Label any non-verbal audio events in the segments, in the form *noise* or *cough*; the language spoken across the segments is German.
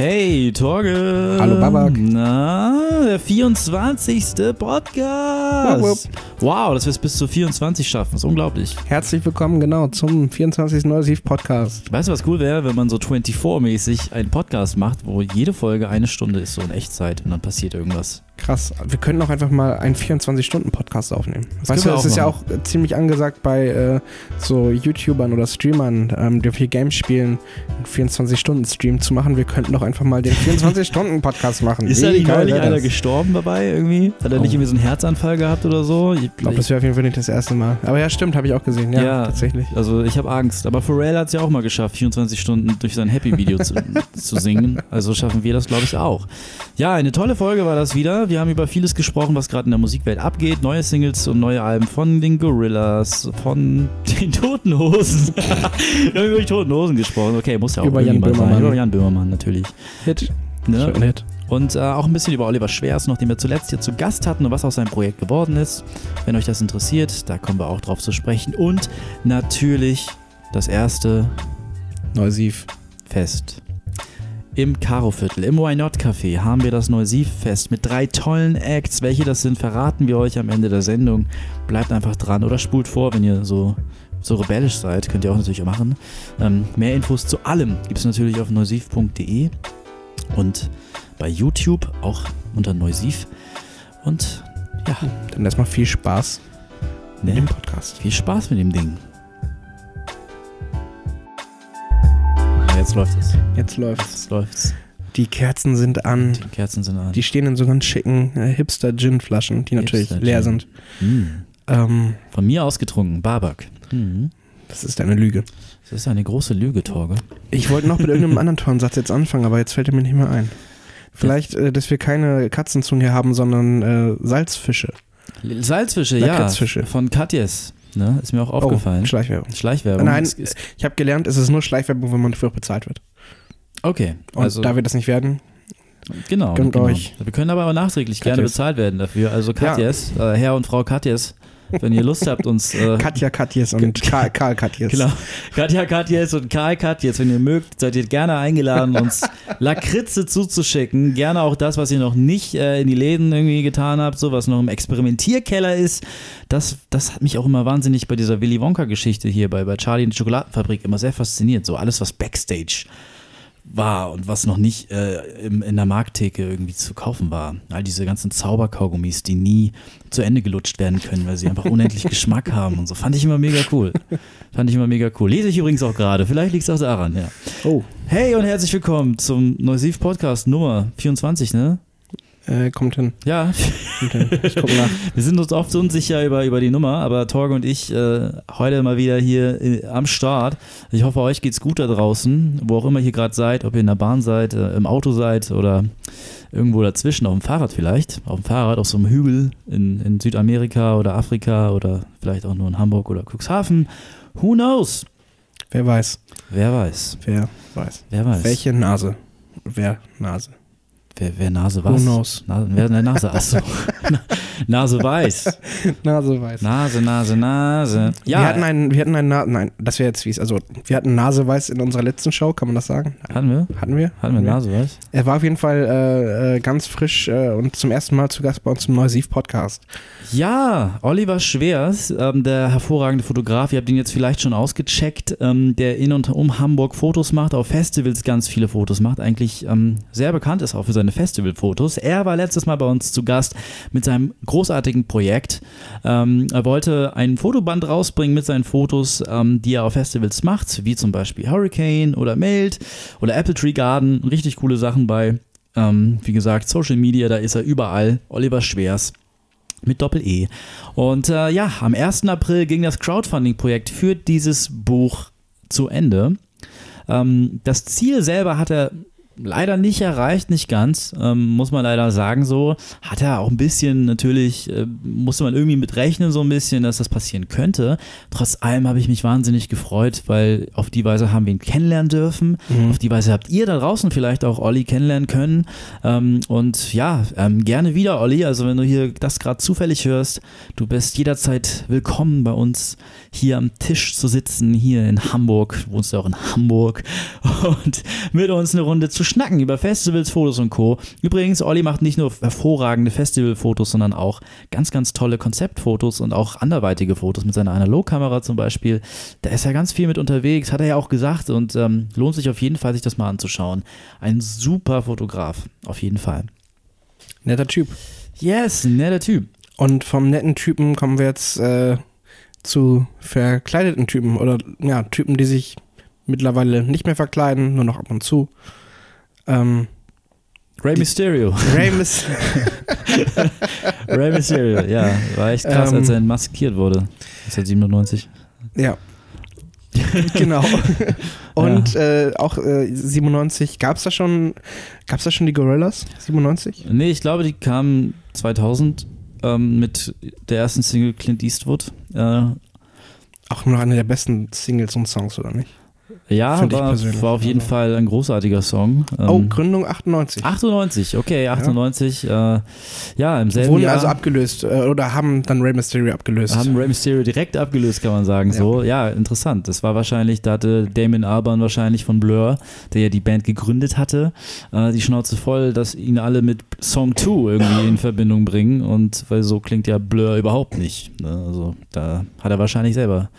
Hey, Torge. Hallo, Babak. Na, der 24. Podcast. Wupp, wupp. Wow, dass wir es bis zu 24 schaffen. Ist unglaublich. Herzlich willkommen, genau, zum 24. Neusiv Podcast. Weißt du, was cool wäre, wenn man so 24-mäßig einen Podcast macht, wo jede Folge eine Stunde ist, so in Echtzeit und dann passiert irgendwas. Krass. Wir können auch einfach mal einen 24-Stunden-Podcast aufnehmen. Das weißt du, es ist ja auch äh, ziemlich angesagt bei äh, so YouTubern oder Streamern, ähm, die viel Games spielen, einen 24-Stunden-Stream zu machen. Wir könnten doch einfach mal den 24-Stunden-Podcast machen. Ist Wie da nicht neulich einer das? gestorben dabei irgendwie? Hat er Oh. nicht irgendwie so einen Herzanfall gehabt oder so? Ich Ich glaube, das wäre auf jeden Fall nicht das erste Mal. Aber ja, stimmt, habe ich auch gesehen. Ja, Ja. tatsächlich. Also ich habe Angst. Aber Pharrell hat es ja auch mal geschafft, 24 Stunden durch sein Happy-Video zu, *laughs* zu singen. Also schaffen wir das, glaube ich, auch. Ja, eine tolle Folge war das wieder. Wir haben über vieles gesprochen, was gerade in der Musikwelt abgeht. Neue Singles und neue Alben von den Gorillas, von den *laughs* Toten Hosen. *laughs* wir haben über die Toten Hosen gesprochen. Okay, muss ja auch Über Jan irgendjemand sein. Böhmermann. Über Jan Böhmermann natürlich. Hit. Ne? Hit. Und äh, auch ein bisschen über Oliver Schwers, noch den wir zuletzt hier zu Gast hatten und was aus seinem Projekt geworden ist. Wenn euch das interessiert, da kommen wir auch drauf zu sprechen. Und natürlich das erste Neusiv. Fest. Im Karo-Viertel, im Why Not Café, haben wir das Neusiv-Fest mit drei tollen Acts. Welche das sind, verraten wir euch am Ende der Sendung. Bleibt einfach dran oder spult vor, wenn ihr so, so rebellisch seid. Könnt ihr auch natürlich auch machen. Ähm, mehr Infos zu allem gibt es natürlich auf neusiv.de und bei YouTube auch unter Neusiv. Und ja, Dann erstmal viel Spaß mit ne, dem Podcast. viel Spaß mit dem Ding. Jetzt läuft es. Jetzt läuft's. Jetzt läuft's. Die Kerzen sind an. Die Kerzen sind an. Die stehen in so ganz schicken äh, Hipster-Gin-Flaschen, die natürlich Hipster-Gin. leer sind. Hm. Ähm, Von mir ausgetrunken, Babak. Hm. das ist eine Lüge. Das ist eine große Lüge, Torge. Ich wollte noch mit irgendeinem *laughs* anderen tollen Satz jetzt anfangen, aber jetzt fällt er mir nicht mehr ein. Vielleicht, äh, dass wir keine Katzenzungen hier haben, sondern äh, Salzfische. Salzfische, ja. Lakritzfische. Von Katjes. Ne? Ist mir auch aufgefallen. Oh, Schleichwerbung. Schleichwerbung. Nein, ich habe gelernt, es ist nur Schleichwerbung, wenn man dafür auch bezahlt wird. Okay, Und also da wir das nicht werden, genau, gönnt genau. euch. Wir können aber auch nachträglich gerne Katjes. bezahlt werden dafür. Also Katjes, äh, Herr und Frau Katjes, wenn ihr Lust habt, uns äh, Katja Katjes und Karl, Karl Katjes. Genau. Katja Katjes und Karl Katjes, wenn ihr mögt, seid ihr gerne eingeladen, uns Lakritze zuzuschicken. Gerne auch das, was ihr noch nicht äh, in die Läden irgendwie getan habt, so was noch im Experimentierkeller ist. Das, das hat mich auch immer wahnsinnig bei dieser Willy Wonka-Geschichte hier bei, bei Charlie und die Schokoladenfabrik immer sehr fasziniert. So alles, was Backstage war und was noch nicht äh, im, in der Markttheke irgendwie zu kaufen war. All diese ganzen Zauberkaugummis, die nie zu Ende gelutscht werden können, weil sie einfach unendlich *laughs* Geschmack haben und so. Fand ich immer mega cool. Fand ich immer mega cool. Lese ich übrigens auch gerade. Vielleicht liegt es auch daran, ja. Oh, Hey und herzlich willkommen zum Neusiv Podcast Nummer 24, ne? Äh, kommt hin. Ja, Kommt hin. Ich guck nach. *laughs* wir sind uns oft so unsicher über, über die Nummer, aber Torge und ich äh, heute mal wieder hier äh, am Start. Ich hoffe, euch geht's gut da draußen, wo auch immer ihr gerade seid, ob ihr in der Bahn seid, äh, im Auto seid oder irgendwo dazwischen, auf dem Fahrrad vielleicht, auf dem Fahrrad, auf so einem Hügel in, in Südamerika oder Afrika oder vielleicht auch nur in Hamburg oder Cuxhaven. Who knows? Wer weiß. Wer weiß? Wer weiß. Wer weiß? Welche Nase? Wer Nase? Wer, wer Nase Who was? knows? Nase, wer eine Nase? Achso. Nase weiß. *laughs* Nase weiß. Nase, Nase, Nase. Ja, wir hatten einen, wir hatten einen, Na nein, das wäre jetzt wie es, also wir hatten Naseweiß in unserer letzten Show, kann man das sagen? hatten wir? Hatten wir? Hatten wir Nase weiß? Er war auf jeden Fall äh, äh, ganz frisch äh, und zum ersten Mal zu Gast bei uns im Neusiv-Podcast. Ja, Oliver Schwers, ähm, der hervorragende Fotograf, ihr habt ihn jetzt vielleicht schon ausgecheckt, ähm, der in und um Hamburg Fotos macht, auf Festivals ganz viele Fotos macht, eigentlich ähm, sehr bekannt ist auch für seine Festivalfotos. Er war letztes Mal bei uns zu Gast mit seinem großartigen Projekt. Ähm, er wollte ein Fotoband rausbringen mit seinen Fotos, ähm, die er auf Festivals macht, wie zum Beispiel Hurricane oder Meld oder Apple Tree Garden. Richtig coole Sachen bei. Ähm, wie gesagt, Social Media, da ist er überall. Oliver Schwers mit Doppel-E. Und äh, ja, am 1. April ging das Crowdfunding-Projekt für dieses Buch zu Ende. Ähm, das Ziel selber hat er leider nicht erreicht, nicht ganz, ähm, muss man leider sagen so. Hat er auch ein bisschen natürlich, äh, musste man irgendwie mit rechnen so ein bisschen, dass das passieren könnte. Trotz allem habe ich mich wahnsinnig gefreut, weil auf die Weise haben wir ihn kennenlernen dürfen. Auf die Weise habt ihr da draußen vielleicht auch Olli kennenlernen können. Ähm, und ja, ähm, gerne wieder, Olli. Also wenn du hier das gerade zufällig hörst, du bist jederzeit willkommen bei uns hier am Tisch zu sitzen, hier in Hamburg. Du wohnst ja auch in Hamburg. Und mit uns eine Runde zu schnacken über Festivals, Fotos und Co. Übrigens, Olli macht nicht nur hervorragende Festivalfotos, sondern auch ganz, ganz tolle Konzeptfotos und auch anderweitige Fotos mit seiner Analogkamera zum Beispiel. Da ist er ganz viel mit unterwegs, hat er ja auch gesagt und ähm, lohnt sich auf jeden Fall, sich das mal anzuschauen. Ein super Fotograf, auf jeden Fall. Netter Typ. Yes, netter Typ. Und vom netten Typen kommen wir jetzt äh, zu verkleideten Typen oder ja, Typen, die sich mittlerweile nicht mehr verkleiden, nur noch ab und zu. Ähm, Rey Mysterio. Rey *laughs* Mys *laughs* Rey Mysterio, ja. War echt krass, Ähm, als er maskiert wurde. 1997. Ja. *laughs* genau. Und äh, auch äh, 97, gab es da schon, gab's da schon die Gorillas? 97? Nee, ich glaube, die kamen 2000 ähm, mit der ersten Single Clint Eastwood. Äh, Auch noch eine der besten Singles und Songs, oder nicht? Ja, war, war auf jeden Also- Fall ein großartiger Song. Ähm, oh, Gründung 98. 98, okay, 98. Äh, ja, im selben Wurden Jahr also abgelöst äh, oder haben dann Rey Mysterio abgelöst. haben Rey Mysterio direkt abgelöst, kann man sagen. Ja. So, ja, interessant. Das war wahrscheinlich, da hatte Damon Albarn wahrscheinlich von Blur, der ja die Band gegründet hatte, äh, die Schnauze voll, dass ihn alle mit Song 2 irgendwie in Verbindung bringen und weil so klingt ja Blur überhaupt nicht. Ne? Also da hat er wahrscheinlich selber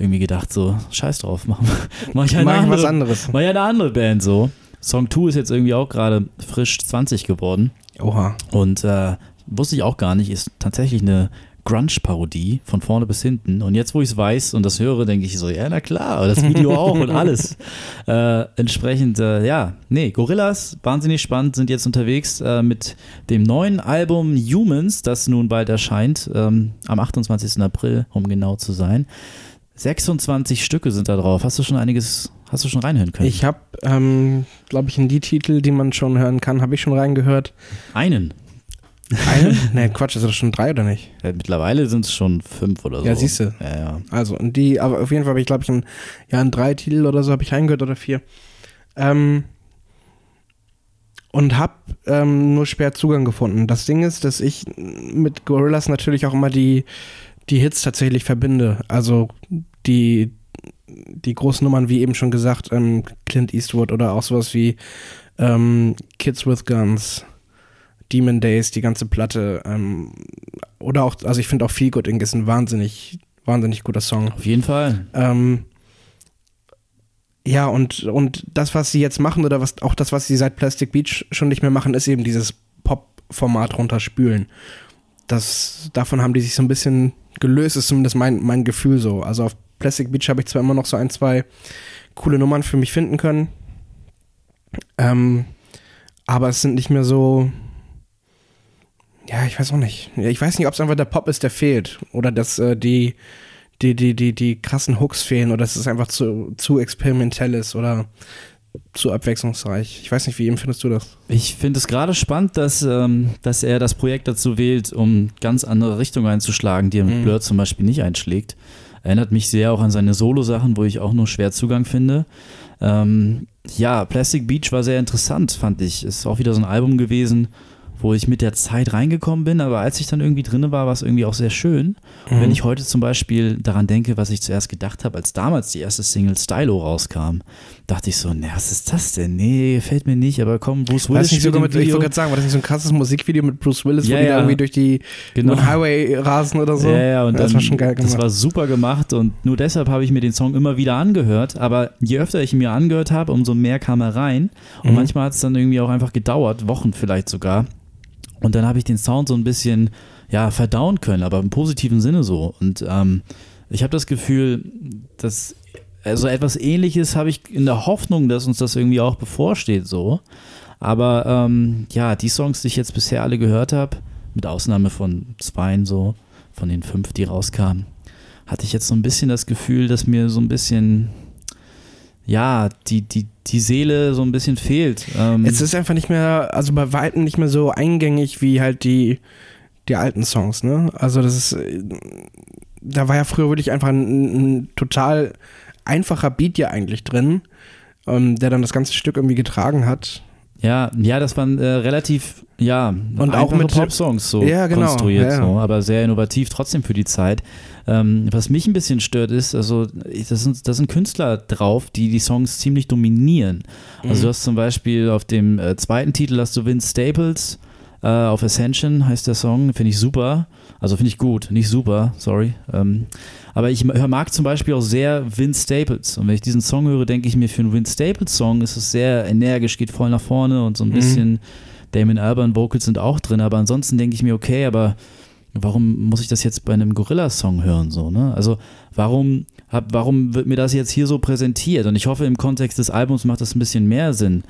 irgendwie gedacht, so, scheiß drauf, mach, *laughs* mach ich eine Mach ich andere was anderes. War ja eine andere Band so. Song 2 ist jetzt irgendwie auch gerade frisch 20 geworden. Oha. Und äh, wusste ich auch gar nicht, ist tatsächlich eine Grunge-Parodie von vorne bis hinten. Und jetzt, wo ich es weiß und das höre, denke ich so, ja, na klar, das Video auch und *laughs* alles. Äh, entsprechend, äh, ja, nee, Gorillas, wahnsinnig spannend, sind jetzt unterwegs äh, mit dem neuen Album Humans, das nun bald erscheint, ähm, am 28. April, um genau zu sein. 26 Stücke sind da drauf. Hast du schon einiges, hast du schon reinhören können? Ich habe, ähm, glaube ich, in die Titel, die man schon hören kann, habe ich schon reingehört. Einen. Einen? *laughs* ne, Quatsch, ist das schon drei oder nicht? Ja, mittlerweile sind es schon fünf oder so. Ja, siehste. Ja, ja. Also, und die, aber auf jeden Fall habe ich, glaube ich, in, ja, in drei Titel oder so habe ich reingehört oder vier. Ähm, und habe ähm, nur schwer Zugang gefunden. Das Ding ist, dass ich mit Gorillas natürlich auch immer die, die Hits tatsächlich verbinde. Also die, die großen Nummern, wie eben schon gesagt, ähm, Clint Eastwood oder auch sowas wie ähm, Kids with Guns, Demon Days, die ganze Platte. Ähm, oder auch, also ich finde auch Feel Good Inc. ist ein wahnsinnig, wahnsinnig guter Song. Auf jeden Fall. Ähm, ja, und, und das, was sie jetzt machen, oder was auch das, was sie seit Plastic Beach schon nicht mehr machen, ist eben dieses Pop-Format runterspülen. Das, davon haben die sich so ein bisschen gelöst, ist zumindest mein, mein Gefühl so. Also auf Plastic Beach habe ich zwar immer noch so ein, zwei coole Nummern für mich finden können, ähm, aber es sind nicht mehr so. Ja, ich weiß auch nicht. Ich weiß nicht, ob es einfach der Pop ist, der fehlt. Oder dass äh, die, die, die, die, die krassen Hooks fehlen oder dass es einfach zu, zu experimentell ist oder zu abwechslungsreich. Ich weiß nicht, wie empfindest du das? Ich finde es gerade spannend, dass, ähm, dass er das Projekt dazu wählt, um ganz andere Richtungen einzuschlagen, die er mit Mhm. Blur zum Beispiel nicht einschlägt. Erinnert mich sehr auch an seine Solo-Sachen, wo ich auch nur schwer Zugang finde. Ähm, ja, Plastic Beach war sehr interessant, fand ich. Ist auch wieder so ein Album gewesen, wo ich mit der Zeit reingekommen bin, aber als ich dann irgendwie drinne war, war es irgendwie auch sehr schön. Und Mhm. wenn ich heute zum Beispiel daran denke, was ich zuerst gedacht habe, als damals die erste Single Stylo rauskam, dachte ich so, ne, was ist das denn? Nee, gefällt mir nicht, aber komm, Bruce Willis das nicht sogar mit, ich wollte gerade sagen, war das nicht so ein krasses Musikvideo mit Bruce Willis, Ja, wo die ja. irgendwie durch die genau. Highway rasen oder so? Ja, ja, und das dann, war schon geil gemacht. Das war super gemacht und nur deshalb habe ich mir den Song immer wieder angehört. Aber je öfter ich ihn mir angehört habe, umso mehr kam er rein. Und Mhm. manchmal hat es dann irgendwie auch einfach gedauert, Wochen vielleicht sogar. Und dann habe ich den Sound so ein bisschen, ja, verdauen können, aber im positiven Sinne so. Und ähm, ich habe das Gefühl, dass also etwas Ähnliches habe ich in der Hoffnung, dass uns das irgendwie auch bevorsteht so. Aber ähm, ja, die Songs, die ich jetzt bisher alle gehört habe, mit Ausnahme von zweien so, von den fünf, die rauskamen, hatte ich jetzt so ein bisschen das Gefühl, dass mir so ein bisschen, ja, die, die, die Seele so ein bisschen fehlt. Ähm, Es ist einfach nicht mehr, also bei Weitem nicht mehr so eingängig wie halt die, die alten Songs, ne? Also das ist, äh, da war ja früher wirklich einfach ein, ein total einfacher Beat ja eigentlich drin, ähm, der dann das ganze Stück irgendwie getragen hat. Ja, ja, das waren äh, relativ, ja, Und auch mit- Pop-Songs so Ja, genau, konstruiert, ja. So, aber sehr innovativ trotzdem für die Zeit. Ähm, was mich ein bisschen stört ist, also das sind, das sind Künstler drauf, die die Songs ziemlich dominieren. Also Mhm. du hast zum Beispiel auf dem äh, zweiten Titel hast du Vince Staples äh, auf Ascension heißt der Song, finde ich super. Also finde ich gut, nicht super, sorry. Ähm, aber ich mag zum Beispiel auch sehr Vince Staples. Und wenn ich diesen Song höre, denke ich mir, für einen Vince Staples Song ist es sehr energisch, geht voll nach vorne und so ein Mhm. bisschen Damon Albarn Vocals sind auch drin. Aber ansonsten denke ich mir, okay, aber warum muss ich das jetzt bei einem Gorilla-Song hören? So, ne? Also warum, hab, warum wird mir das jetzt hier so präsentiert? Und ich hoffe, im Kontext des Albums macht das ein bisschen mehr Sinn.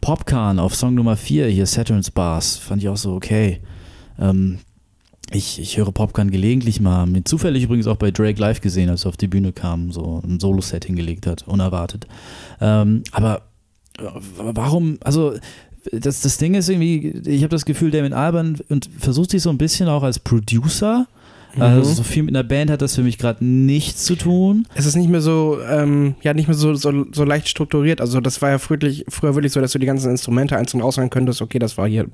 Popcorn auf Song Nummer 4, hier Saturn's Bars, fand ich auch so okay. Ähm, ich, ich höre Popcorn gelegentlich mal. Ihn zufällig übrigens auch bei Drake live gesehen, als er auf die Bühne kam, so ein Solo-Set hingelegt hat, unerwartet. Ähm, aber äh, warum, also das, das Ding ist irgendwie, ich habe das Gefühl, Damon Alban und versucht sich so ein bisschen auch als Producer. Also so viel mit einer Band hat das für mich gerade nichts zu tun. Es ist nicht mehr so, ähm, ja, nicht mehr so, so, so leicht strukturiert. Also das war ja früher, früher wirklich so, dass du die ganzen Instrumente einzeln auswählen könntest. Okay, das war hier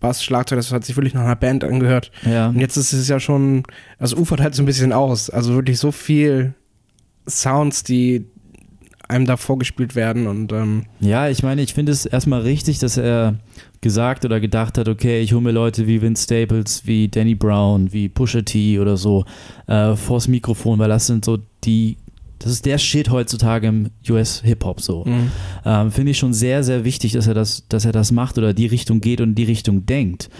Bass, Schlagzeug, das hat sich wirklich nach einer Band angehört. Ja. Und jetzt ist es ja schon, also ufert halt so ein bisschen aus. Also wirklich so viel Sounds, die einem da vorgespielt werden und ähm, Ja, ich meine, ich finde es erstmal richtig, dass er gesagt oder gedacht hat, okay, ich hole mir Leute wie Vince Staples, wie Danny Brown, wie Pusha T oder so äh, vors Mikrofon, weil das sind so die, das ist der Shit heutzutage im US-Hip-Hop so. mhm. Ähm, finde ich schon sehr, sehr wichtig, dass er das, dass er das macht oder die Richtung geht und die Richtung denkt.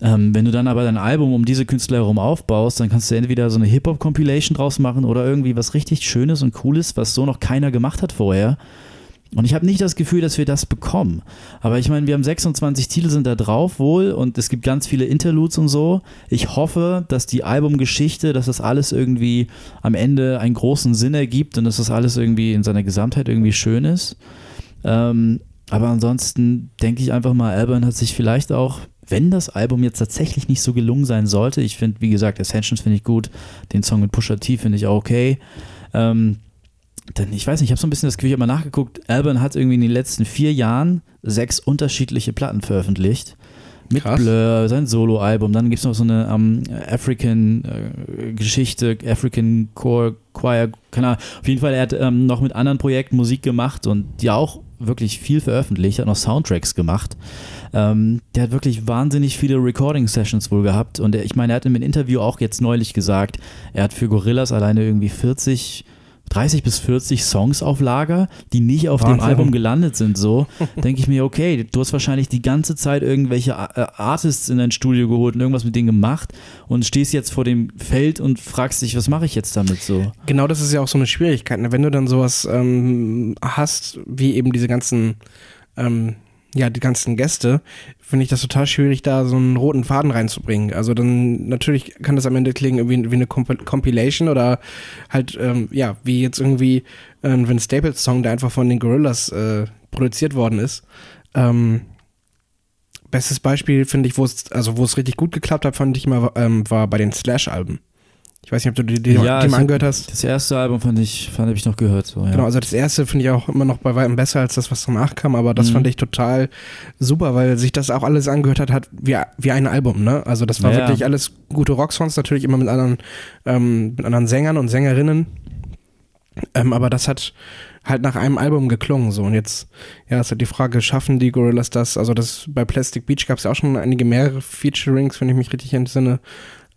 Ähm, wenn du dann aber dein Album um diese Künstler herum aufbaust, dann kannst du entweder so eine Hip-Hop-Compilation draus machen oder irgendwie was richtig Schönes und Cooles, was so noch keiner gemacht hat vorher. Und ich habe nicht das Gefühl, dass wir das bekommen. Aber ich meine, wir haben 26 Titel sind da drauf wohl und es gibt ganz viele Interludes und so. Ich hoffe, dass die Albumgeschichte, dass das alles irgendwie am Ende einen großen Sinn ergibt und dass das alles irgendwie in seiner Gesamtheit irgendwie schön ist. Ähm, aber ansonsten denke ich einfach mal, Alban hat sich vielleicht auch, wenn das Album jetzt tatsächlich nicht so gelungen sein sollte, ich finde, wie gesagt, Ascensions finde ich gut, den Song mit Pusha T finde ich auch okay. Ähm, dann, ich weiß nicht, ich habe so ein bisschen das Gefühl, ich habe mal nachgeguckt, Alban hat irgendwie in den letzten vier Jahren sechs unterschiedliche Platten veröffentlicht. Mit Krass. Blur, sein Soloalbum, dann gibt es noch so eine ähm, African-Geschichte, African Core Choir, keine Ahnung. Auf jeden Fall, er hat ähm, noch mit anderen Projekten Musik gemacht und die auch wirklich viel veröffentlicht, hat noch Soundtracks gemacht. Ähm, der hat wirklich wahnsinnig viele Recording-Sessions wohl gehabt und er, ich meine, er hat in einem Interview auch jetzt neulich gesagt, er hat für Gorillas alleine irgendwie 40 30 bis 40 Songs auf Lager, die nicht auf dem Wahnsinn. Album gelandet sind. So denke ich mir, okay, du hast wahrscheinlich die ganze Zeit irgendwelche äh, Artists in dein Studio geholt und irgendwas mit denen gemacht und stehst jetzt vor dem Feld und fragst dich, was mache ich jetzt damit so? genau das ist ja auch so eine Schwierigkeit. Ne? Wenn du dann sowas ähm, hast, wie eben diese ganzen, ähm, ja, die ganzen Gäste, finde ich das total schwierig, da so einen roten Faden reinzubringen. Also dann, natürlich kann das am Ende klingen wie, wie eine Comp Compilation oder halt, ähm, ja, wie jetzt irgendwie ein Vince Staples Song, der einfach von den Gorillas äh, produziert worden ist. Ähm, bestes Beispiel finde ich, wo es, also wo es richtig gut geklappt hat, fand ich immer, ähm, war bei den Slash-Alben. Ich weiß nicht, ob du die, die, Ja, die mal angehört hast. Das erste Album fand ich, fand ich noch gehört. So, ja. Genau, also das erste finde ich auch immer noch bei weitem besser als das, was danach kam, aber das Mhm. fand ich total super, weil sich das auch alles angehört hat, hat wie, wie ein Album, ne? Also das war Ja. wirklich alles gute Rocksongs, natürlich immer mit anderen, ähm, mit anderen Sängern und Sängerinnen. Ähm, aber das hat halt nach einem Album geklungen, so. Und jetzt, ja, ist halt die Frage, schaffen die Gorillas das? Also das, bei Plastic Beach gab es ja auch schon einige mehrere Featurings, wenn ich mich richtig entsinne.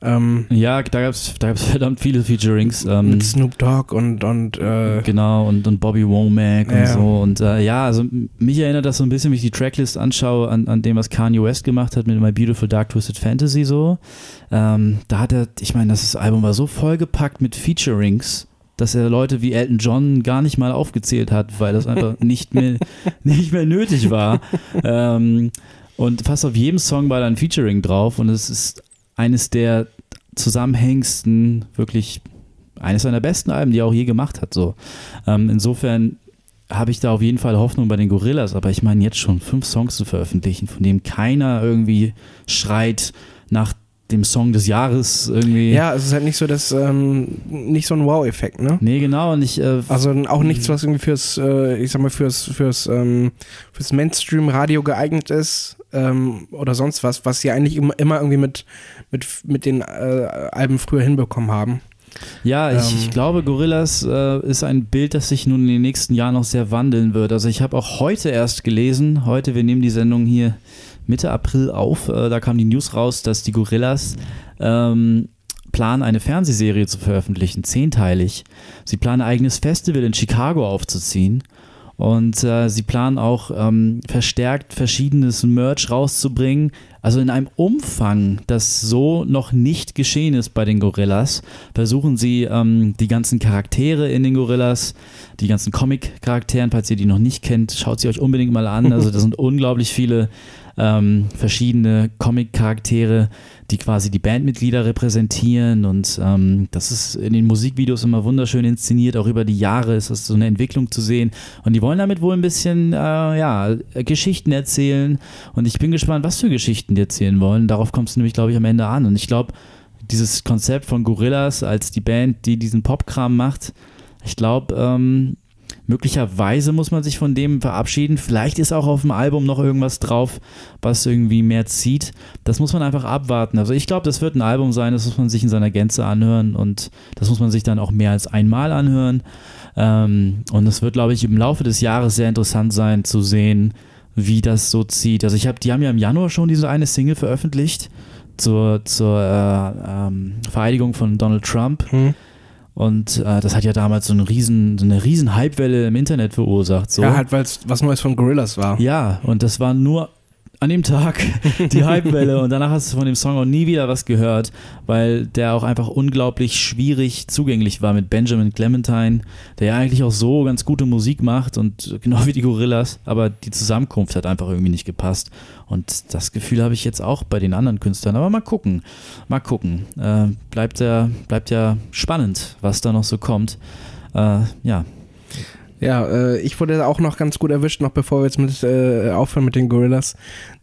Ähm, ja, da gab es da gab's *laughs* verdammt viele Featurings. Ähm, mit Snoop Dogg und, und äh, Genau, und, und Bobby Womack und Ja. so. Und äh, ja, also mich erinnert das so ein bisschen, wenn ich die Tracklist anschaue, an, an dem, was Kanye West gemacht hat mit My Beautiful Dark Twisted Fantasy so. Ähm, da hat er, ich meine, das Album war so vollgepackt mit Featurings, dass er Leute wie Elton John gar nicht mal aufgezählt hat, weil das einfach *laughs* nicht mehr, nicht mehr nötig war. Ähm, und fast auf jedem Song war da ein Featuring drauf und es ist eines der zusammenhängendsten, wirklich eines seiner besten Alben, die er auch je gemacht hat. So. Ähm, insofern habe ich da auf jeden Fall Hoffnung bei den Gorillas, aber ich meine jetzt schon fünf Songs zu veröffentlichen, von denen keiner irgendwie schreit nach dem Song des Jahres irgendwie. Ja, es ist halt nicht so das, ähm, nicht so ein Wow-Effekt, ne? Nee, genau. Und ich, äh, Also auch nichts, was irgendwie fürs, äh, ich sag mal, fürs, fürs, ähm, fürs Mainstream-Radio geeignet ist ähm, oder sonst was, was sie eigentlich immer, immer irgendwie mit, mit, mit den äh, Alben früher hinbekommen haben. Ja, ich, Ähm. ich glaube, Gorillas äh, ist ein Bild, das sich nun in den nächsten Jahren noch sehr wandeln wird. Also ich habe auch heute erst gelesen, heute, wir nehmen die Sendung hier Mitte April auf, äh, da kam die News raus, dass die Gorillas ähm, planen, eine Fernsehserie zu veröffentlichen, zehnteilig. Sie planen ein eigenes Festival in Chicago aufzuziehen. Und äh, sie planen auch ähm, verstärkt verschiedenes Merch rauszubringen. Also in einem Umfang, das so noch nicht geschehen ist bei den Gorillas, versuchen sie ähm, die ganzen Charaktere in den Gorillas, die ganzen Comic-Charakteren, falls ihr die noch nicht kennt, schaut sie euch unbedingt mal an. Also da sind *laughs* unglaublich viele ähm, verschiedene Comic-Charaktere, die quasi die Bandmitglieder repräsentieren und ähm, das ist in den Musikvideos immer wunderschön inszeniert, auch über die Jahre ist das so eine Entwicklung zu sehen. Und die wollen damit wohl ein bisschen äh, ja, Geschichten erzählen. Und ich bin gespannt, was für Geschichten die erzählen wollen, darauf kommt es nämlich glaube ich am Ende an. Und ich glaube, dieses Konzept von Gorillas als die Band, die diesen Popkram macht, ich glaube, ähm, möglicherweise muss man sich von dem verabschieden. Vielleicht ist auch auf dem Album noch irgendwas drauf, was irgendwie mehr zieht. Das muss man einfach abwarten. Also ich glaube, das wird ein Album sein, das muss man sich in seiner Gänze anhören und das muss man sich dann auch mehr als einmal anhören. Ähm, und es wird, glaube ich, im Laufe des Jahres sehr interessant sein zu sehen, wie das so zieht. Also ich habe, die haben ja im Januar schon diese eine Single veröffentlicht zur, zur äh, ähm, Vereidigung von Donald Trump. Hm. Und äh, das hat ja damals so, einen riesen, so eine riesen Hypewelle im Internet verursacht. So. Ja, halt, weil es was Neues von Gorillas war. Ja, und das war nur an dem Tag *laughs* die Hypewelle. Und danach hast du von dem Song auch nie wieder was gehört, weil der auch einfach unglaublich schwierig zugänglich war mit Benjamin Clementine, der ja eigentlich auch so ganz gute Musik macht und genau wie die Gorillas, aber die Zusammenkunft hat einfach irgendwie nicht gepasst. Und das Gefühl habe ich jetzt auch bei den anderen Künstlern, aber mal gucken, mal gucken, äh, bleibt ja, bleibt ja spannend, was da noch so kommt, äh, ja, Ja, äh, ich wurde auch noch ganz gut erwischt, noch bevor wir jetzt mit äh, aufhören mit den Gorillas,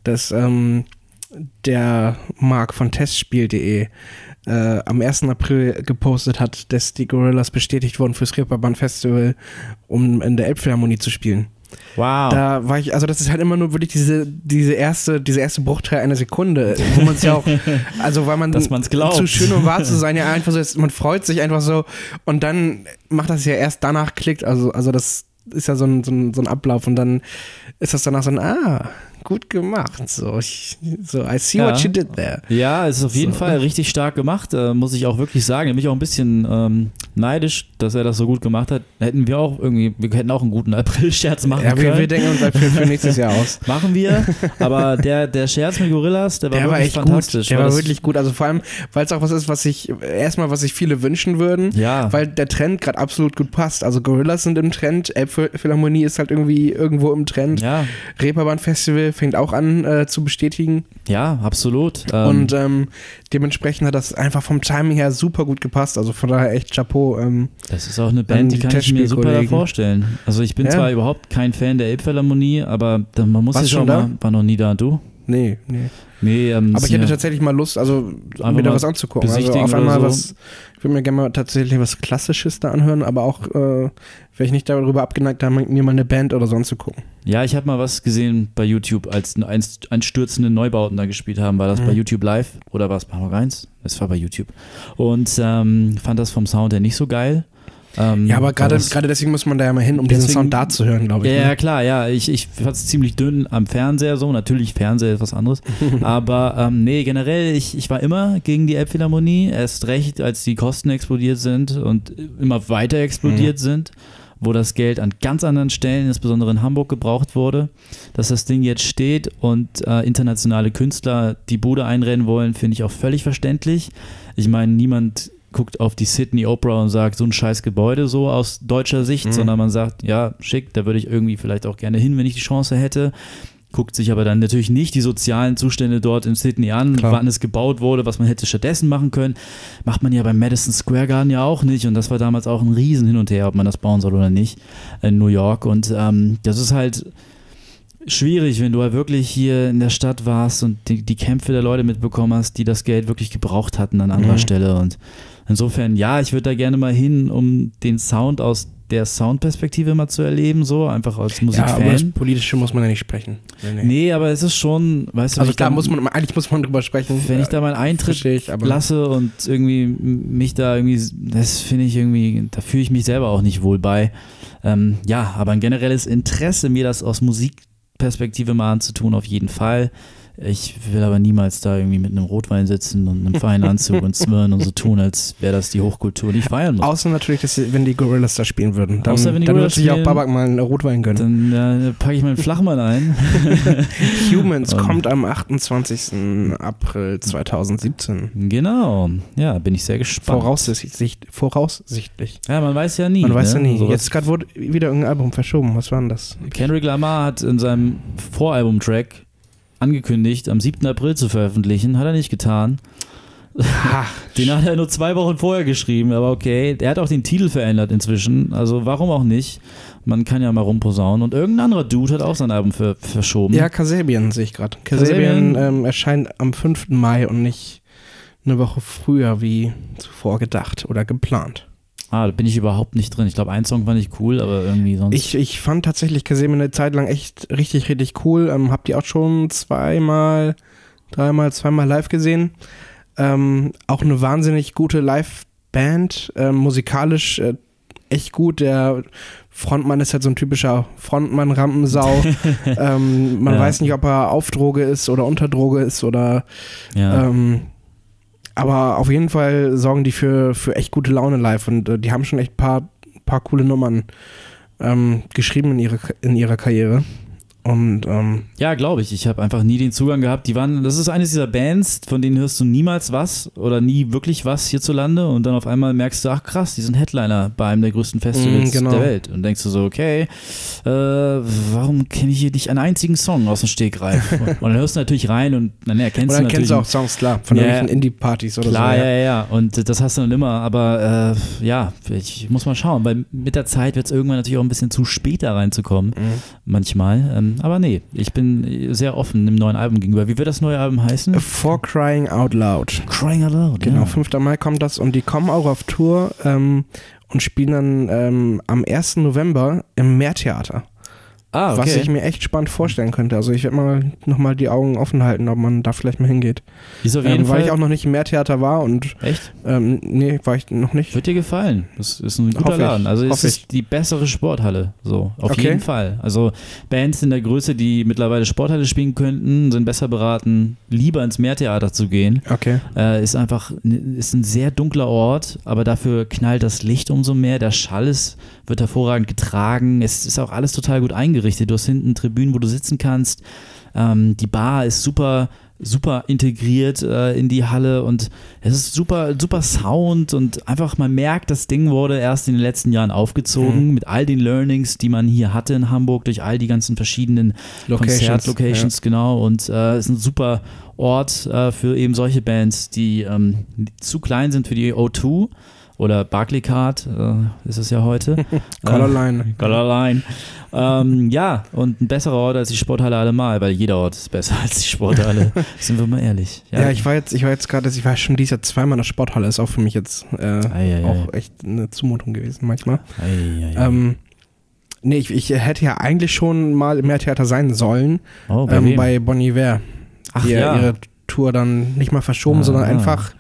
dass ähm, der Marc von Testspiel.de äh, am 1. April gepostet hat, dass die Gorillas bestätigt wurden fürs Reeperbahn Festival, um in der Elbphilharmonie zu spielen. wow. Da war ich, also das ist halt immer nur wirklich diese, diese erste, diese erste Bruchteil einer Sekunde, wo man es ja auch, *laughs* also weil man zu schön um wahr zu sein, ja einfach so ist, man freut sich einfach so und dann macht das ja erst danach klickt, also, also das ist ja so ein, so, ein, so ein Ablauf und dann ist das danach so ein, ah, gut gemacht, so, ich, so, I see what Ja. you did there. Ja, es ist auf jeden So. Fall richtig stark gemacht, äh, muss ich auch wirklich sagen. Da bin ich auch ein bisschen ähm, neidisch, dass er das so gut gemacht hat. Hätten wir auch irgendwie, wir hätten auch einen guten *laughs* April-Scherz machen Ja, wir, können. wir denken uns halt für, nächstes Jahr aus. *laughs* machen wir, aber der, der Scherz mit Gorillas, der war Der war wirklich echt fantastisch. gut. Der war wirklich gut. Also vor allem, weil es auch was ist, was sich erstmal, was sich viele wünschen würden. Ja, Weil der Trend gerade absolut gut passt. Also Gorillas sind im Trend, Elbphilharmonie ist halt irgendwie irgendwo im Trend. ja, Reeperbahn Fängt auch an äh, zu bestätigen. ja, absolut. Ähm, Und ähm, dementsprechend hat das einfach vom Timing her super gut gepasst. Also von daher echt Chapeau. Ähm, das ist auch eine Band, die die kann ich mir super vorstellen. Also ich bin Ja. zwar überhaupt kein Fan der Elbphilharmonie, aber man muss Warst ja schon da? mal, war noch nie da, du? nee, nee. Nee, ähm, Aber ich hätte tatsächlich mal Lust, also Einfach mir da mal was anzugucken. Also besichtigen auf einmal so. was, ich würde mir gerne mal tatsächlich was Klassisches da anhören, aber auch äh, wäre ich nicht darüber abgeneigt, da mir mal eine Band oder so anzugucken. Ja, ich habe mal was gesehen bei YouTube, als ein- einst- einstürzende Neubauten da gespielt haben. War das bei Mhm. YouTube live oder war es bei Hamburg 1? Es war bei YouTube. Und ähm, fand das vom Sound her nicht so geil. Ähm, Ja, aber gerade deswegen muss man da ja mal hin, um diesen Deswegen- Sound da zu hören, glaube ich. Ja, ja, ne? klar, ja. Ich, ich fand es ziemlich dünn am Fernseher so. Natürlich, Fernseher ist was anderes. *laughs* Aber ähm, nee, generell, ich, ich war immer gegen die Elbphilharmonie. Erst recht, als die Kosten explodiert sind und immer weiter explodiert Mhm. sind, wo das Geld an ganz anderen Stellen, insbesondere in Hamburg, gebraucht wurde. Dass das Ding jetzt steht und äh, internationale Künstler die Bude einrennen wollen, finde ich auch völlig verständlich. Ich meine, niemand guckt auf die Sydney Opera und sagt, so ein scheiß Gebäude so aus deutscher Sicht, Mhm. sondern man sagt, ja, schick, da würde ich irgendwie vielleicht auch gerne hin, wenn ich die Chance hätte. Guckt sich aber dann natürlich nicht die sozialen Zustände dort in Sydney an, Klar. wann es gebaut wurde, was man hätte stattdessen machen können. Macht man ja beim Madison Square Garden ja auch nicht. Und das war damals auch ein Riesen hin und her, ob man das bauen soll oder nicht, in New York. Und ähm, das ist halt schwierig, wenn du halt wirklich hier in der Stadt warst und die, die Kämpfe der Leute mitbekommen hast, die das Geld wirklich gebraucht hatten an anderer Mhm. Stelle. Und insofern, ja, ich würde da gerne mal hin, um den Sound aus der Soundperspektive mal zu erleben, so einfach als Ja, Musikfan. aber das Politische muss man ja nicht sprechen. Nee, nee. nee, aber es ist schon, weißt du, Also ich klar, da- muss man, eigentlich muss man drüber sprechen. wenn ich da meinen Eintritt Verstehe ich, aber lasse und irgendwie mich da irgendwie, das finde ich irgendwie, da fühle ich mich selber auch nicht wohl bei. Ähm, ja, aber ein generelles Interesse, mir das aus Musikperspektive mal anzutun, auf jeden Fall. Ich will aber niemals da irgendwie mit einem Rotwein sitzen und einem feinen Anzug und zwirren und so tun, als wäre das die Hochkultur, die ich feiern muss. Außer natürlich, sie- wenn die Gorillas da spielen würden. Dann, Außer wenn die dann würde Gorillas sich auch Babak mal einen Rotwein gönnen. Dann äh, packe ich meinen Flachmann ein. *laughs* Humans *laughs* Ähm. kommt am 28. April 2017. genau. Ja, bin ich sehr gespannt. Voraussichtlich. voraussichtlich. Ja, man weiß ja nie. Man weiß ne? ja nie. Sowas Jetzt gerade wurde wieder irgendein Album verschoben. Was war denn das? Kendrick Lamar hat in seinem Voralbum-Track angekündigt, am 7. April zu veröffentlichen. Hat er nicht getan. *laughs* Den hat er nur zwei Wochen vorher geschrieben, aber okay. Er hat auch den Titel verändert inzwischen. Also warum auch nicht? Man kann ja mal rumposaunen. Und irgendein anderer Dude hat auch sein Album ver verschoben. Ja, Kasabian sehe ich gerade. Kasabian- Kasabian ähm, erscheint am 5. Mai und nicht eine Woche früher wie zuvor gedacht oder geplant. Ah, da bin ich überhaupt nicht drin. Ich glaube, ein Song fand ich cool, aber irgendwie sonst. Ich, ich fand tatsächlich Kasabian eine Zeit lang echt richtig, richtig cool. Ähm, hab die auch schon zweimal, dreimal, zweimal live gesehen. Ähm, auch eine wahnsinnig gute Live-Band. Ähm, musikalisch äh, echt gut. Der Frontmann ist halt so ein typischer Frontmann-Rampensau. *laughs* ähm, man Ja. weiß nicht, ob er auf Droge ist oder unter Droge ist oder ja. ähm, aber auf jeden Fall sorgen die für, für echt gute Laune live und äh, die haben schon echt ein paar, paar coole Nummern ähm, geschrieben in, ihre, in ihrer Karriere. Und ähm, Ja, glaube ich. Ich habe einfach nie den Zugang gehabt. Die waren, das ist eines dieser Bands, von denen hörst du niemals was oder nie wirklich was hierzulande und dann auf einmal merkst du, ach krass, die sind Headliner bei einem der größten Festivals Mm, genau. der Welt. Und denkst du so, okay, äh, warum kenne ich hier nicht einen einzigen Song aus dem Stegreif? und, *laughs* und dann hörst du natürlich rein und dann erkennst und du dann natürlich. kennst du auch Songs, klar, von Ja, irgendwelchen Indie-Partys oder Klar, so. ja, ja, ja. Und das hast du dann immer. Aber äh, ja, ich muss mal schauen, weil mit der Zeit wird es irgendwann natürlich auch ein bisschen zu spät da reinzukommen. Mhm. Manchmal. Ähm, aber nee, ich bin sehr offen dem neuen Album gegenüber. Wie wird das neue Album heißen? For Crying Out Loud. Crying Out Loud. Genau, ja. 5. Mai kommt das und die kommen auch auf Tour ähm, und spielen dann ähm, am 1. November im Meertheater. Ah, okay. Was ich mir echt spannend vorstellen könnte. Also ich werde mal nochmal die Augen offen halten, ob man da vielleicht mal hingeht. ist auf jeden Ähm, weil Fall. ich auch noch nicht im Meertheater war und echt? ähm, nee, war ich noch nicht. Wird dir gefallen. Das ist ein guter Hoffe Laden. Also es ist ich. die bessere Sporthalle. So, auf Okay. jeden Fall. Also Bands in der Größe, die mittlerweile Sporthalle spielen könnten, sind besser beraten, lieber ins Meertheater zu gehen. Okay. Äh, ist einfach ist ein sehr dunkler Ort, aber dafür knallt das Licht umso mehr. Der Schall ist, wird hervorragend getragen. Es ist auch alles total gut eingerichtet. Du hast hinten Tribünen, wo du sitzen kannst. Ähm, die Bar ist super super integriert äh, in die Halle und es ist super super Sound und einfach man merkt, das Ding wurde erst in den letzten Jahren aufgezogen Mhm. mit all den Learnings, die man hier hatte in Hamburg durch all die ganzen verschiedenen Konzertlocations, genau. Und äh, ist ein super Ort äh, für eben solche Bands, die, ähm, die zu klein sind für die O2 oder Barclaycard äh, ist es ja heute. Ja. *laughs* Colorline. Colorline. Ähm, ja, und ein besserer Ort als die Sporthalle allemal, weil jeder Ort ist besser *laughs* als die Sporthalle. *laughs* sind wir mal ehrlich. Ja, ich war jetzt, ich war jetzt gerade, ich war schon dieses Jahr zweimal in der Sporthalle, ist auch für mich jetzt äh, Ei, ei, ei. auch echt eine Zumutung gewesen manchmal. Ähm, nee, ich, ich hätte ja eigentlich schon mal im Meertheater sein sollen, oh, bei ähm, bei Bon Iver, Ach die ja ja. ihre Tour dann nicht mal verschoben, Ah. sondern einfach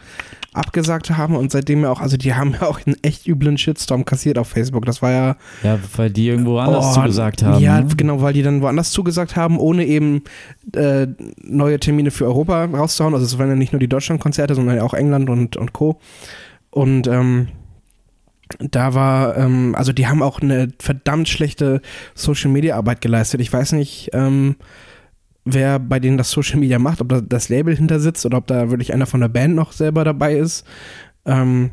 abgesagt haben und seitdem ja auch, also die haben ja auch einen echt üblen Shitstorm kassiert auf Facebook. Das war ja ja, weil die irgendwo anders Oh, zugesagt haben. Ja, ne? genau, weil die dann woanders zugesagt haben, ohne eben äh, neue Termine für Europa rauszuhauen. Also es waren ja nicht nur die Deutschlandkonzerte, sondern ja auch England und, und Co. Und ähm, da war, ähm, also die haben auch eine verdammt schlechte Social-Media-Arbeit geleistet. Ich weiß nicht, ähm, wer bei denen das Social Media macht, ob da das Label hinter sitzt oder ob da wirklich einer von der Band noch selber dabei ist. Ähm,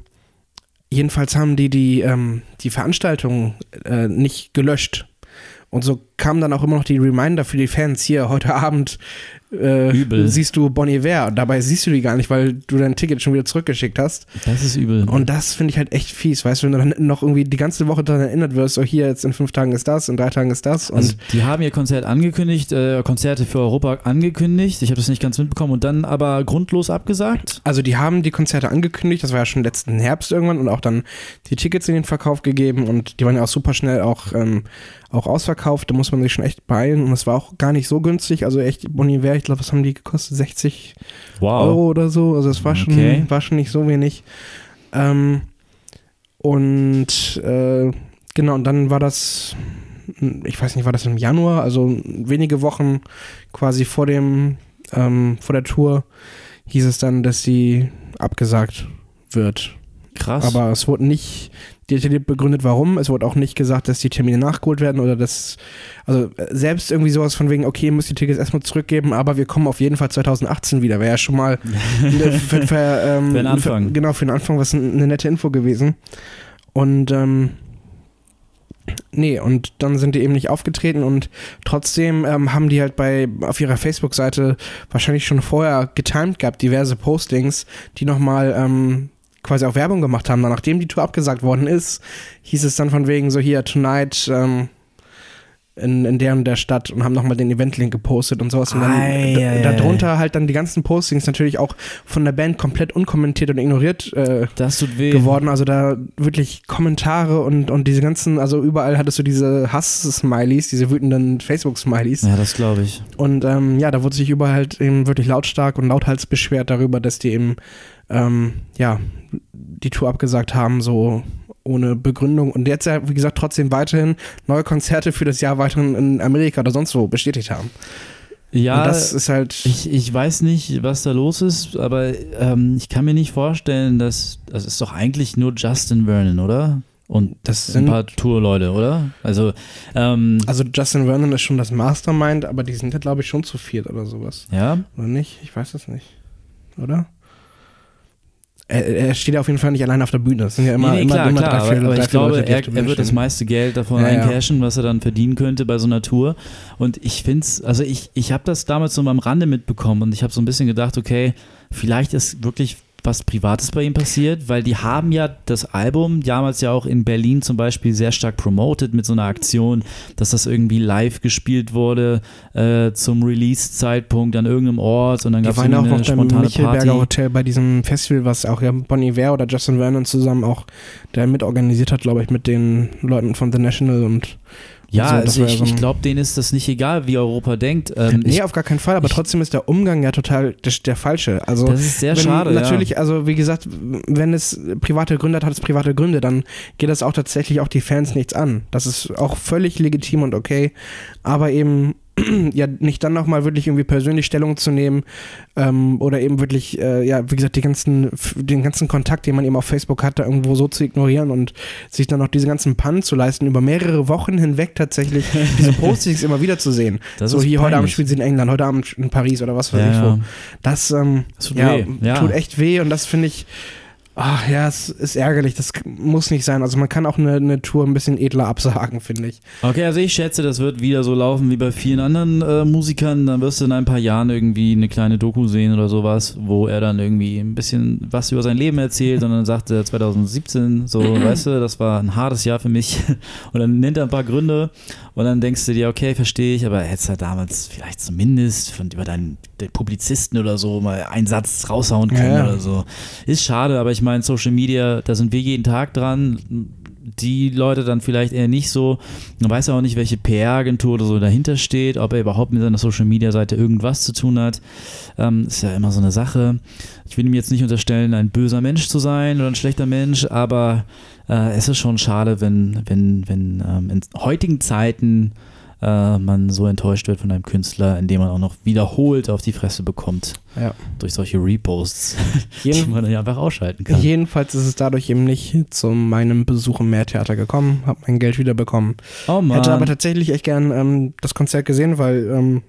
jedenfalls haben die die, ähm, die Veranstaltung äh, nicht gelöscht. Und so kamen dann auch immer noch die Reminder für die Fans hier heute Abend äh, Übel. siehst du Bon Iver. Dabei siehst du die gar nicht, weil du dein Ticket schon wieder zurückgeschickt hast. Das ist übel. Und das finde ich halt echt fies, weißt du, wenn du dann noch irgendwie die ganze Woche daran erinnert wirst, so hier jetzt in fünf Tagen ist das, in drei Tagen ist das. Und also die haben ihr Konzert angekündigt, äh, Konzerte für Europa angekündigt. Ich habe das nicht ganz mitbekommen und dann aber grundlos abgesagt. Also die haben die Konzerte angekündigt, das war ja schon letzten Herbst irgendwann und auch dann die Tickets in den Verkauf gegeben und die waren ja auch super schnell auch, ähm, auch ausverkauft, da muss man sich schon echt beeilen und es war auch gar nicht so günstig, also echt Bon Iver, ich glaube, was haben die gekostet, 60 Wow. Euro oder so, also es war schon, Okay. war schon nicht so wenig. Ähm, und äh, genau, und dann war das, ich weiß nicht, war das im Januar, also wenige Wochen quasi vor dem, ähm, vor der Tour hieß es dann, dass sie abgesagt wird. Krass. Aber es wurde nicht detailliert begründet, warum. Es wurde auch nicht gesagt, dass die Termine nachgeholt werden oder dass, also äh, selbst irgendwie sowas von wegen, okay, ihr müsst die Tickets erstmal zurückgeben, aber wir kommen auf jeden Fall 2018 wieder. Wäre ja schon mal *laughs* für, für, ähm, Für den Anfang. Für, genau, für den Anfang was eine nette Info gewesen. Und ähm, nee, und dann sind die eben nicht aufgetreten und trotzdem ähm, haben die halt bei auf ihrer Facebook-Seite wahrscheinlich schon vorher getimed gehabt, diverse Postings, die nochmal ähm, quasi auch Werbung gemacht haben. Dann, nachdem die Tour abgesagt worden ist, hieß es dann von wegen so hier, tonight ähm, in, in der und der Stadt und haben nochmal den Event-Link gepostet und sowas. Und dann Ei, da- ei, ei. darunter halt dann die ganzen Postings natürlich auch von der Band komplett unkommentiert und ignoriert äh, geworden. Also da wirklich Kommentare und, und diese ganzen, also überall hattest du diese Hass-Smileys, diese wütenden Facebook-Smileys. Ja, das glaube ich. Und ähm, ja, da wurde sich überall halt eben wirklich lautstark und lauthals beschwert darüber, dass die eben ähm, ja, die Tour abgesagt haben, so ohne Begründung. Und jetzt ja, wie gesagt, trotzdem weiterhin neue Konzerte für das Jahr weiterhin in Amerika oder sonst wo bestätigt haben. Ja, und das ist halt. ich, ich weiß nicht, was da los ist, aber ähm, ich kann mir nicht vorstellen, dass. Das ist doch eigentlich nur Justin Vernon, oder? Und das ein sind. paar Tourleute, oder? Also, ähm, Also Justin Vernon ist schon das Mastermind, aber die sind ja, glaube ich, schon zu viert oder sowas. ja. Oder nicht? Ich weiß es nicht. Oder? Er, steht ja auf jeden Fall nicht allein auf der Bühne. Das sind ja immer, nee, nee, immer, klar, immer klar, drei, aber, vier, aber drei, ich glaube, Leute, er, er wird das stehen. meiste Geld davon Ja, ja. eincashen, was er dann verdienen könnte bei so einer Tour. Und ich finde es, also ich, ich habe das damals so am Rande mitbekommen und ich habe so ein bisschen gedacht, okay, vielleicht ist wirklich was Privates bei ihm passiert, weil die haben ja das Album damals ja auch in Berlin zum Beispiel sehr stark promoted mit so einer Aktion, dass das irgendwie live gespielt wurde äh, zum Release-Zeitpunkt an irgendeinem Ort und dann gab es waren auch eine noch spontane Michelberger Party. Hotel bei diesem Festival, was auch ja Bon Iver oder Justin Vernon zusammen auch der mit organisiert hat, glaube ich, mit den Leuten von The National und Ja, so, also ja ich, ich glaube, denen ist das nicht egal, wie Europa denkt. Ähm, Nee, ich, auf gar keinen Fall, aber ich- trotzdem ist der Umgang ja total der, der falsche. Also das ist sehr schade. Natürlich, ja. also wie gesagt, wenn es private Gründe hat, hat es private Gründe, dann geht das auch tatsächlich auch die Fans nichts an. Das ist auch völlig legitim und okay, aber eben *clears throat* ja nicht dann nochmal wirklich irgendwie persönlich Stellung zu nehmen ähm, oder eben wirklich, äh, ja, wie gesagt, die ganzen, den ganzen Kontakt, den man eben auf Facebook hat, da irgendwo so zu ignorieren und sich dann noch diese ganzen Pannen zu leisten, über mehrere Wochen hinweg tatsächlich *laughs* diese Postings immer wieder zu sehen. Das so hier, heute Abend spielt sie in England, heute Abend in Paris oder was weiß ja, ich wo. Das, ähm, Das tut. Ja. tut echt weh und das finde ich, ach ja, es ist ärgerlich, das muss nicht sein. Also man kann auch eine, eine Tour ein bisschen edler absagen, finde ich. Okay, also ich schätze, das wird wieder so laufen wie bei vielen anderen äh, Musikern. Dann wirst du in ein paar Jahren irgendwie eine kleine Doku sehen oder sowas, wo er dann irgendwie ein bisschen was über sein Leben erzählt und dann sagt er 2017, so, *clears throat* weißt du, das war ein hartes Jahr für mich. *laughs* Und dann nennt er ein paar Gründe und dann denkst du dir, okay, verstehe ich, aber hättest du damals vielleicht zumindest von über deinen Publizisten oder so mal einen Satz raushauen können Ja, ja. oder so. Ist schade, aber ich meine, Social Media, da sind wir jeden Tag dran. Die Leute dann vielleicht eher nicht so. Man weiß ja auch nicht, welche PR-Agentur oder so dahinter steht, ob er überhaupt mit seiner Social-Media-Seite irgendwas zu tun hat. Ähm, ist ja immer so eine Sache. Ich will ihm jetzt nicht unterstellen, ein böser Mensch zu sein oder ein schlechter Mensch, aber äh, es ist schon schade, wenn, wenn, wenn ähm, in heutigen Zeiten äh, man so enttäuscht wird von einem Künstler, indem man auch noch wiederholt auf die Fresse bekommt Ja. durch solche Reposts, *laughs* die Jeden, man dann ja einfach ausschalten kann. jedenfalls ist es dadurch eben nicht zu meinem Besuch im Mehrtheater gekommen, habe mein Geld wieder bekommen. Oh Mann. Hätte aber tatsächlich echt gern ähm, das Konzert gesehen, weil ähm,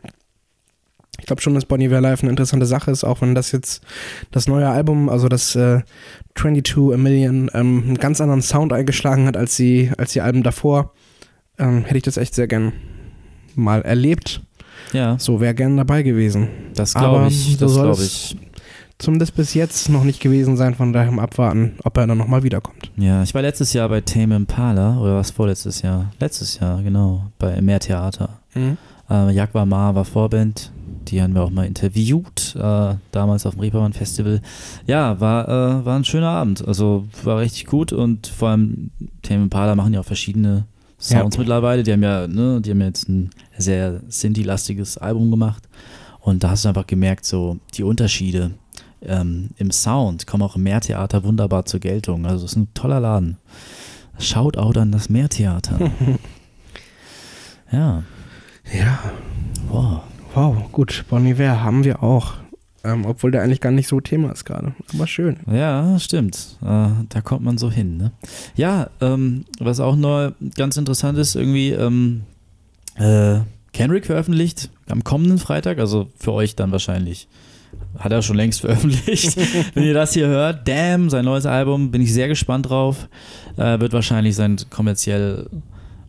ich glaube schon, dass Bonnie Iver Live eine interessante Sache ist, auch wenn das jetzt das neue Album, also das äh, 22 A Million, ähm, einen ganz anderen Sound eingeschlagen hat als die, als die Alben davor. Ähm, hätte ich das echt sehr gern mal erlebt. Ja, So wäre gern dabei gewesen. das glaube ich. so Das soll glaube es ich. Zumindest bis jetzt noch nicht gewesen sein, von daher im Abwarten, ob er dann nochmal wiederkommt. Ja, ich war letztes Jahr bei Tame Impala, oder was vorletztes Jahr? Letztes Jahr, genau, bei Mehrtheater. Äh, Jagwa Ma war Vorband, die haben wir auch mal interviewt, äh, damals auf dem Reeperbahn Festival. Ja, war, äh, war ein schöner Abend, also war richtig gut und vor allem Tame Impala machen ja auch verschiedene Sounds Ja. mittlerweile. Die haben ja, ne, die haben ja jetzt ein sehr Synthie-lastiges Album gemacht und da hast du einfach gemerkt, so die Unterschiede ähm, im Sound kommen auch im Mehrtheater wunderbar zur Geltung. Also es ist ein toller Laden. Shoutout an das Mehrtheater. *laughs* ja, Ja, wow. wow, gut. Bon Iver haben wir auch. Ähm, obwohl der eigentlich gar nicht so Thema ist gerade. Aber schön. Ja, stimmt. Äh, da kommt man so hin. Ne? Ja, ähm, was auch neu ganz interessant ist, irgendwie, ähm, äh, Kendrick veröffentlicht am kommenden Freitag, also für euch dann wahrscheinlich. Hat er schon längst *laughs* veröffentlicht. Wenn ihr das hier hört, Damn, sein neues Album, bin ich sehr gespannt drauf. Äh, wird wahrscheinlich sein kommerziell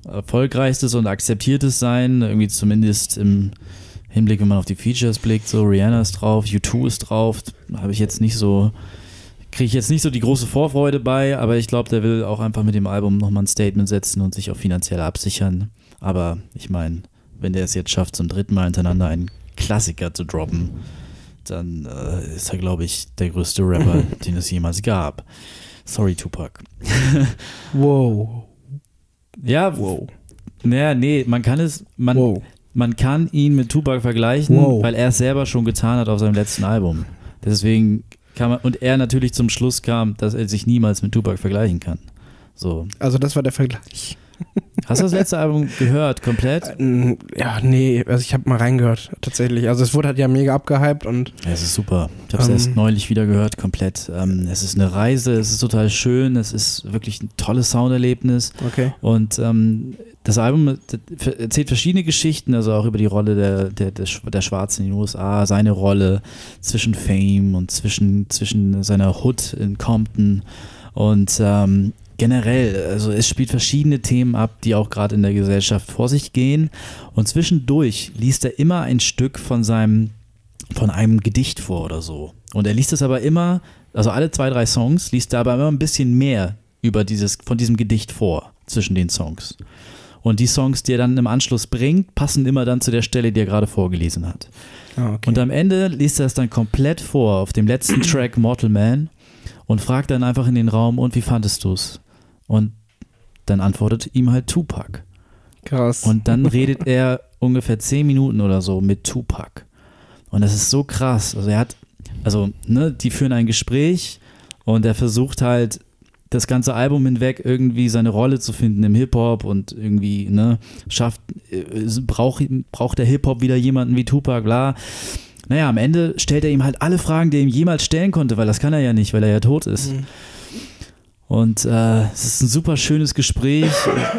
erfolgreichstes und akzeptiertes sein, irgendwie zumindest im Hinblick, wenn man auf die Features blickt, so Rihanna ist drauf, U2 ist drauf, habe ich jetzt nicht so, kriege ich jetzt nicht so die große Vorfreude bei, aber ich glaube, der will auch einfach mit dem Album nochmal ein Statement setzen und sich auch finanziell absichern. Aber ich meine, wenn der es jetzt schafft, zum dritten Mal hintereinander einen Klassiker zu droppen, dann äh, ist er, glaube ich, der größte Rapper, *laughs* den es jemals gab. Sorry, Tupac. Wow. Ja, Wow. naja, nee, man kann es, man, Wow. Man kann ihn mit Tupac vergleichen, Wow. weil er es selber schon getan hat auf seinem letzten Album. Deswegen kann man, und er natürlich zum Schluss kam, dass er sich niemals mit Tupac vergleichen kann. So. Also das war der Vergleich. Hast du das letzte Album gehört, komplett? Ähm, Ja, nee, also ich habe mal reingehört, tatsächlich. Also es wurde halt ja mega abgehypt und Ja, es ist super. Ich habe es Ähm. erst neulich wieder gehört, komplett. Ähm, es ist eine Reise, es ist total schön, es ist wirklich ein tolles Sounderlebnis. okay. Und ähm, das Album das erzählt verschiedene Geschichten, also auch über die Rolle der, der, der Schwarzen in den USA, seine Rolle zwischen Fame und zwischen, zwischen seiner Hood in Compton und ähm, generell, also es spielt verschiedene Themen ab, die auch gerade in der Gesellschaft vor sich gehen. Und zwischendurch liest er immer ein Stück von seinem, von einem Gedicht vor oder so. Und er liest es aber immer, also alle zwei, drei Songs, liest er aber immer ein bisschen mehr über dieses, von diesem Gedicht vor, zwischen den Songs. Und die Songs, die er dann im Anschluss bringt, passen immer dann zu der Stelle, die er gerade vorgelesen hat. Ah, okay. Und am Ende liest er es dann komplett vor auf dem letzten *clears throat* Track Mortal Man und fragt dann einfach in den Raum, und wie fandest du's? Und dann antwortet ihm halt Tupac. Krass. Und dann redet er *laughs* ungefähr zehn Minuten oder so mit Tupac. Und das ist so krass. Also er hat, also, ne, die führen ein Gespräch und er versucht halt das ganze Album hinweg irgendwie seine Rolle zu finden im Hip-Hop und irgendwie, ne, schafft, äh, braucht, braucht der Hip-Hop wieder jemanden wie Tupac, bla. Naja, am Ende stellt er ihm halt alle Fragen, die er ihm jemals stellen konnte, weil das kann er ja nicht, weil er ja tot ist. Mhm. Und äh, es ist ein super schönes Gespräch,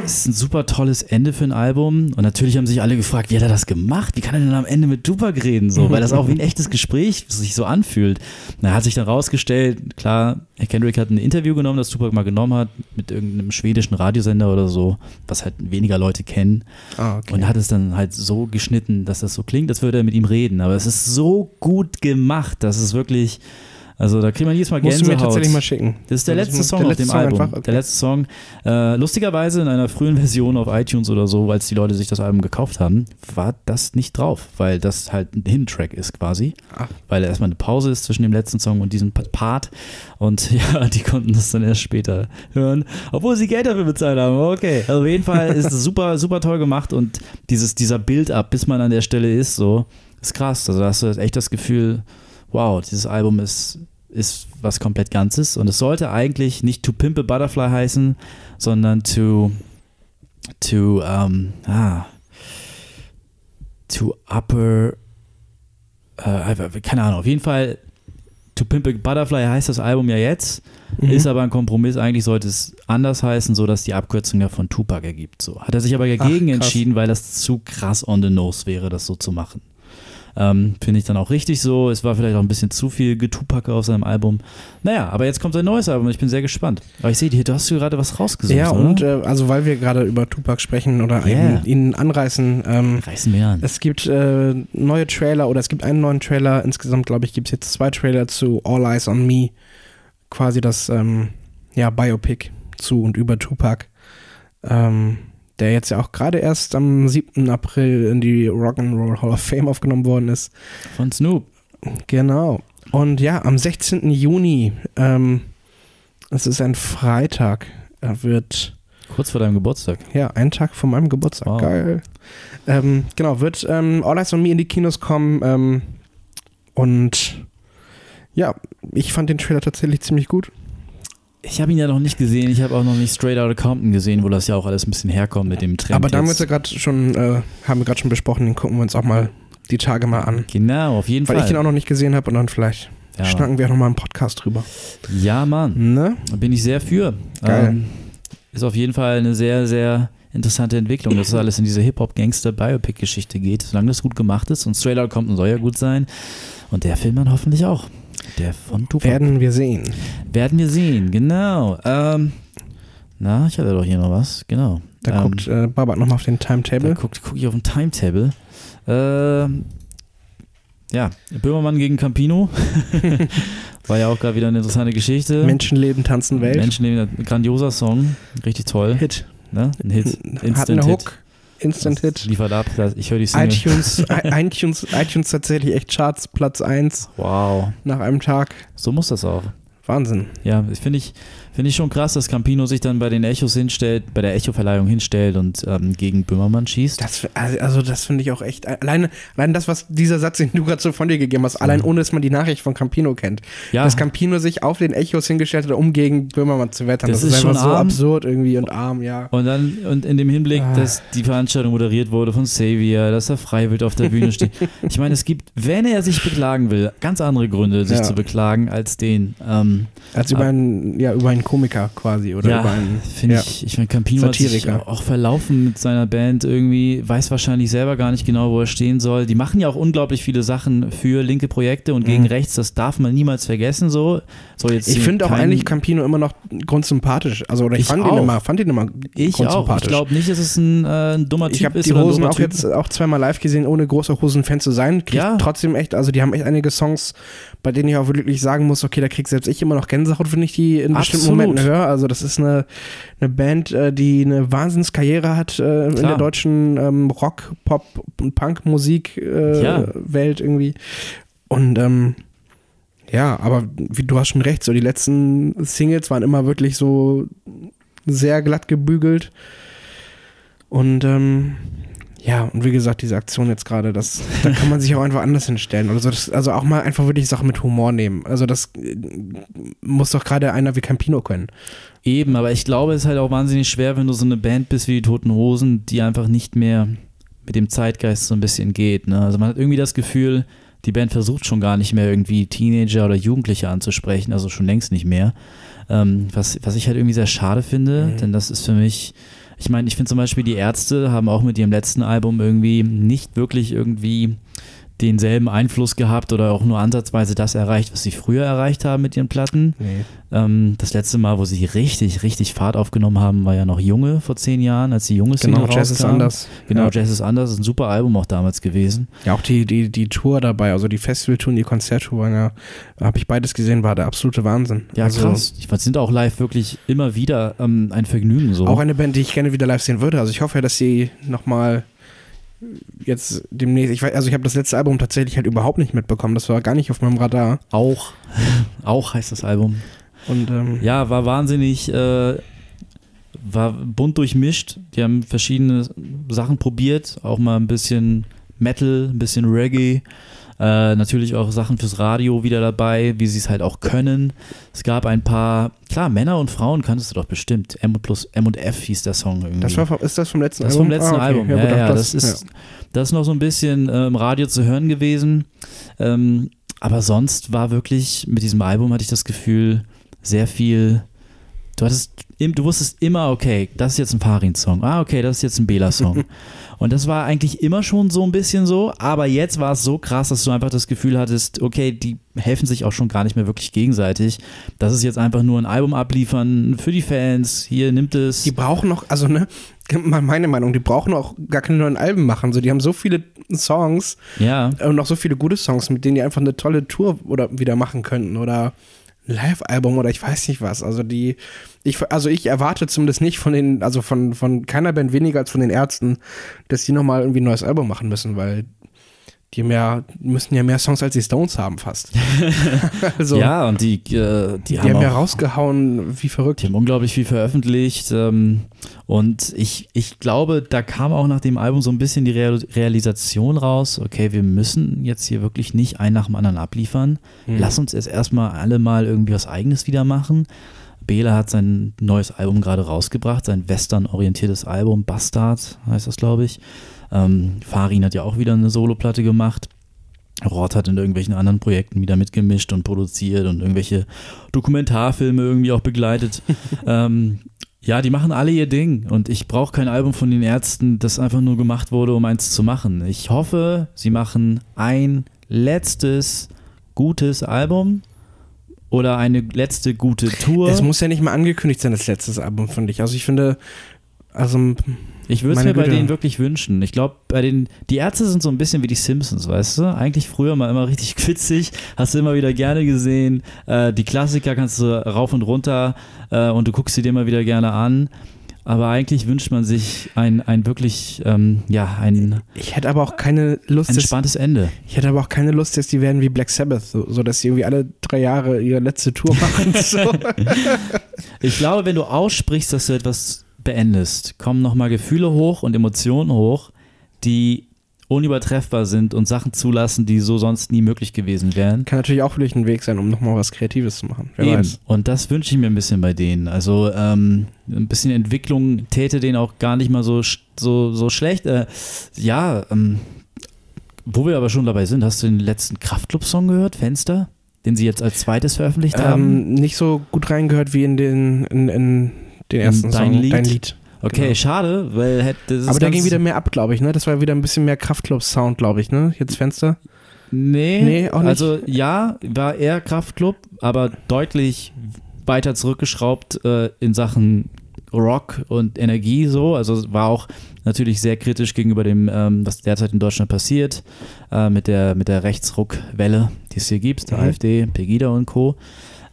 es ist ein super tolles Ende für ein Album. Und natürlich haben sich alle gefragt, wie hat er das gemacht? Wie kann er denn am Ende mit Tupac reden? So, weil das auch wie ein echtes Gespräch sich so anfühlt. Na, er hat sich dann rausgestellt, klar, Herr Kendrick hat ein Interview genommen, das Tupac mal genommen hat, mit irgendeinem schwedischen Radiosender oder so, was halt weniger Leute kennen. ah, okay. Und hat es dann halt so geschnitten, dass das so klingt, als würde er mit ihm reden. Aber es ist so gut gemacht, dass es wirklich, also da kriegt man jedes Mal Musst du mir Gänsehaut. tatsächlich mal schicken. Das ist der Das letzte Song der auf dem Song Album. einfach? Okay. Der letzte Song. Äh, lustigerweise in einer frühen *laughs* Version auf iTunes oder so, es die Leute sich das Album gekauft haben, war das nicht drauf, weil das halt ein Hidden-Track ist quasi. Ach. Weil erstmal eine Pause ist zwischen dem letzten Song und diesem Pa- Part. Und *laughs* ja, die konnten das dann erst später hören, obwohl sie Geld dafür bezahlt haben. Okay. Also auf jeden Fall ist es super, *laughs* super toll gemacht und dieses, dieser Build-up, bis man an der Stelle ist, so, ist krass. Also da hast du echt das Gefühl, wow, dieses Album ist, ist was komplett Ganzes und es sollte eigentlich nicht To Pimp a Butterfly heißen, sondern To, to, ähm, ah, To Upper, äh, keine Ahnung, auf jeden Fall To Pimp a Butterfly heißt das Album ja jetzt, Mhm. ist aber ein Kompromiss, eigentlich sollte es anders heißen, so dass die Abkürzung ja von Tupac ergibt. So. Hat er sich aber dagegen Ach, entschieden, weil das zu krass on the nose wäre, das so zu machen. Ähm, Finde ich dann auch richtig so. Es war vielleicht auch ein bisschen zu viel Getupacke auf seinem Album. Naja, aber jetzt kommt sein neues Album und ich bin sehr gespannt. Aber ich sehe, hier, du hast gerade was rausgesucht. Ja, und äh, also weil wir gerade über Tupac sprechen oder Yeah. ihn, ihn anreißen, ähm, Reißen wir an. es gibt äh, neue Trailer oder es gibt einen neuen Trailer. Insgesamt, glaube ich, gibt es jetzt zwei Trailer zu All Eyes on Me. Quasi das ähm, ja, Biopic zu und über Tupac. Ähm, der jetzt ja auch gerade erst am 7. April in die Rock'n'Roll Hall of Fame aufgenommen worden ist. Von Snoop. Genau. Und ja, am 16. Juni, ähm, es ist ein Freitag, er wird Kurz vor deinem Geburtstag. ja, einen Tag vor meinem Geburtstag. Wow. Geil. Ähm, genau, wird ähm, All Eyes on Me in die Kinos kommen. Ähm, und ja, ich fand den Trailer tatsächlich ziemlich gut. Ich habe ihn ja noch nicht gesehen. Ich habe auch noch nicht Straight Outta Compton gesehen, wo das ja auch alles ein bisschen herkommt mit dem Trend. Aber da haben wir gerade schon, äh, haben wir gerade schon besprochen, den gucken wir uns auch mal die Tage mal an. Genau, auf jeden Weil Fall. ich den auch noch nicht gesehen habe und dann vielleicht ja, schnacken wir auch noch mal im Podcast drüber. ja, Mann. Ne? Da bin ich sehr für. Geil. Ähm, ist auf jeden Fall eine sehr, sehr interessante Entwicklung, dass es alles in diese Hip-Hop-Gangster-Biopic-Geschichte geht, solange das gut gemacht ist. Und Straight Outta Compton soll ja gut sein. Und der Film dann hoffentlich auch. Der von Tupac. Werden wir sehen. Werden wir sehen, genau. Ähm, na, ich hatte doch hier noch was, genau. Da ähm, guckt äh, Babak nochmal auf den da Timetable. guckt, guck ich auf den Timetable. Ähm, ja, Böhmermann gegen Campino. *laughs* War ja auch gerade wieder eine interessante Geschichte. Menschenleben tanzen Welt. Menschenleben, ein grandioser Song. Richtig toll. Hit. Ne? Ein Hit. Hat Instant eine Hit. Hook. Instant Hit. Liefert ab. Ich höre die Single. iTunes, *laughs* iTunes, iTunes tatsächlich echt Charts, Platz 1 Wow. nach einem Tag. So muss das auch. Wahnsinn. Ja, das finde ich, finde ich schon krass, dass Campino sich dann bei den Echos hinstellt, bei der Echo-Verleihung hinstellt und ähm, gegen Böhmermann schießt. Das, also das finde ich auch echt, alleine, allein das, was dieser Satz, den du gerade so von dir gegeben hast, allein ohne, dass man die Nachricht von Campino kennt. ja, Dass Campino sich auf den Echos hingestellt hat, um gegen Böhmermann zu wettern. Das Das, ist ist einfach schon so arm. absurd irgendwie und arm, ja. Und dann, und in dem Hinblick, Ah. dass die Veranstaltung moderiert wurde von Xavier, dass er freiwillig auf der *laughs* Bühne steht. Ich meine, es gibt, wenn er sich beklagen will, ganz andere Gründe, sich Ja. zu beklagen, als den. Ähm, Als über einen, ja, über einen Komiker quasi oder ja, über einen. finde ja. ich, ich meine, Campino hat sich Satiriker. auch verlaufen mit seiner Band irgendwie, weiß wahrscheinlich selber gar nicht genau, wo er stehen soll. Die machen ja auch unglaublich viele Sachen für linke Projekte und gegen Mhm. rechts, das darf man niemals vergessen, so. Soll jetzt Ich finde auch eigentlich Campino immer noch grundsympathisch. Also, oder ich, Ich fand, auch. ihn immer, fand ihn immer Ich auch. Ich grundsympathisch. glaube nicht, dass es ein, äh, ein dummer Typ Ich habe ist die oder ein Hosen auch Typ. jetzt auch zweimal live gesehen, ohne großer Hosen-Fan zu sein. Kriegt Ja. trotzdem echt, also die haben echt einige Songs, bei denen ich auch wirklich sagen muss, okay, da krieg selbst ich immer noch Gänsehaut, wenn ich die in bestimmten Absolut. Momenten höre. Also das ist eine, eine Band, äh, die eine Wahnsinnskarriere hat äh, in der deutschen ähm, Rock, Pop und Punk-Musik-Welt Ja. Welt irgendwie. Und ähm, ja, aber wie du hast schon recht, so die letzten Singles waren immer wirklich so sehr glatt gebügelt. Und ähm, ja, und wie gesagt, diese Aktion jetzt gerade, das, da kann man sich auch einfach anders hinstellen. Also, das, also auch mal einfach wirklich Sachen mit Humor nehmen. Also das äh, muss doch gerade einer wie Campino können. Eben, aber ich glaube, es ist halt auch wahnsinnig schwer, wenn du so eine Band bist wie die Toten Hosen, die einfach nicht mehr mit dem Zeitgeist so ein bisschen geht. Ne? Also man hat irgendwie das Gefühl, die Band versucht schon gar nicht mehr irgendwie Teenager oder Jugendliche anzusprechen, also schon längst nicht mehr. Ähm, was, was ich halt irgendwie sehr schade finde, Mhm. denn das ist für mich, ich meine, ich finde zum Beispiel, die Ärzte haben auch mit ihrem letzten Album irgendwie nicht wirklich irgendwie denselben Einfluss gehabt oder auch nur ansatzweise das erreicht, was sie früher erreicht haben mit ihren Platten. Nee. Ähm, das letzte Mal, wo sie richtig, richtig Fahrt aufgenommen haben, war ja noch Junge vor zehn Jahren, als die junge Single Genau, Jazz ist anders. Genau, Ja. Jazz ist anders, ist ein super Album auch damals gewesen. Ja, auch die, die, die Tour dabei, also die Festivaltour und die Konzerttour, waren ja, habe ich beides gesehen, war der absolute Wahnsinn. Ja, also, krass. Ich fand, sind auch live wirklich immer wieder ähm, ein Vergnügen so. Auch eine Band, die ich gerne wieder live sehen würde. Also ich hoffe ja, dass sie nochmal jetzt demnächst, ich weiß, also ich habe das letzte Album tatsächlich halt überhaupt nicht mitbekommen. Das war gar nicht auf meinem Radar. auch, *laughs* auch heißt das Album. Und ähm, Ja, war wahnsinnig, äh, war bunt durchmischt. Die haben verschiedene Sachen probiert, auch mal ein bisschen Metal, ein bisschen Reggae. Äh, natürlich auch Sachen fürs Radio wieder dabei, wie sie es halt auch können. Es gab ein paar, klar, Männer und Frauen kanntest du doch bestimmt. M und plus M und F hieß der Song irgendwie. das war vom, ist das vom letzten Das ist Album? vom letzten Ah, okay. Album. Ja, gut, ja, auch das, ist, das ist noch so ein bisschen äh, im Radio zu hören gewesen. Ähm, aber sonst war wirklich mit diesem Album hatte ich das Gefühl sehr viel. Du hattest, du wusstest immer, okay, das ist jetzt ein Farin-Song. Ah, okay, das ist jetzt ein Bela-Song. *laughs* Und das war eigentlich immer schon so ein bisschen so, aber jetzt war es so krass, dass du einfach das Gefühl hattest, okay, die helfen sich auch schon gar nicht mehr wirklich gegenseitig. Das ist jetzt einfach nur ein Album abliefern für die Fans. Hier nimmt es. Die brauchen noch, also ne, mal meine Meinung, die brauchen auch gar keine neuen Alben machen. So, die haben so viele Songs ja. und noch so viele gute Songs, mit denen die einfach eine tolle Tour oder wieder machen könnten oder Live-Album oder ich weiß nicht was. Also die, ich, also ich erwarte zumindest nicht von den, also von, von keiner Band weniger als von den Ärzten, dass die nochmal irgendwie ein neues Album machen müssen, weil die mehr, müssen ja mehr Songs als die Stones haben fast. *laughs* also, ja, und die, äh, die, die haben, haben ja rausgehauen, wie verrückt. Die haben unglaublich viel veröffentlicht. Ähm, und ich, ich glaube, da kam auch nach dem Album so ein bisschen die Real Realisation raus, okay, wir müssen jetzt hier wirklich nicht einen nach dem anderen abliefern. Hm. Lass uns jetzt erstmal alle mal irgendwie was Eigenes wieder machen. Bela hat sein neues Album gerade rausgebracht, sein western-orientiertes Album, Bastard heißt das, glaube ich. Ähm, Farin hat ja auch wieder eine Soloplatte gemacht. Roth hat in irgendwelchen anderen Projekten wieder mitgemischt und produziert und irgendwelche Dokumentarfilme irgendwie auch begleitet. *laughs* ähm, ja, die machen alle ihr Ding und ich brauche kein Album von den Ärzten, das einfach nur gemacht wurde, um eins zu machen. Ich hoffe, sie machen ein letztes gutes Album oder eine letzte gute Tour. Es muss ja nicht mal angekündigt sein, das letzte Album, finde ich. Also ich finde, also ich würde es mir Güte. bei denen wirklich wünschen. Ich glaube, bei den, die Ärzte sind so ein bisschen wie die Simpsons, weißt du? Eigentlich früher mal immer richtig *laughs* quitzig, hast du immer wieder gerne gesehen. Äh, die Klassiker kannst du rauf und runter äh, und du guckst sie dir immer wieder gerne an. Aber eigentlich wünscht man sich ein, ein wirklich, ähm, ja, ein. Ich hätte aber auch keine Lust. Ein entspanntes Ende. Ich hätte aber auch keine Lust, dass die werden wie Black Sabbath, so, so dass sie irgendwie alle drei Jahre ihre letzte Tour *laughs* machen. so. *laughs* ich glaube, wenn du aussprichst, dass du etwas beendest, kommen nochmal Gefühle hoch und Emotionen hoch, die unübertreffbar sind und Sachen zulassen, die so sonst nie möglich gewesen wären. Kann natürlich auch vielleicht ein Weg sein, um nochmal was Kreatives zu machen. Wer Eben. weiß. Und das wünsche ich mir ein bisschen bei denen. Also ähm, ein bisschen Entwicklung täte denen auch gar nicht mal so, so, so schlecht. Äh, ja, ähm, wo wir aber schon dabei sind, hast du den letzten Kraftclub-Song gehört, Fenster? Den sie jetzt als zweites veröffentlicht ähm, haben? Nicht so gut reingehört wie in den in, in den ersten dein Song, Lied? dein Lied. Okay, genau. schade, weil hätte Aber da ging wieder mehr ab, glaube ich, ne? Das war wieder ein bisschen mehr Kraftclub-Sound, glaube ich, ne? Jetzt Fenster. Nee, nee, auch nicht. Also ja, war eher Kraftclub, aber deutlich weiter zurückgeschraubt äh, in Sachen Rock und Energie so. Also war auch natürlich sehr kritisch gegenüber dem, ähm, was derzeit in Deutschland passiert, äh, mit der, mit der Rechtsruckwelle, die es hier gibt, der mhm. AfD, Pegida und Co.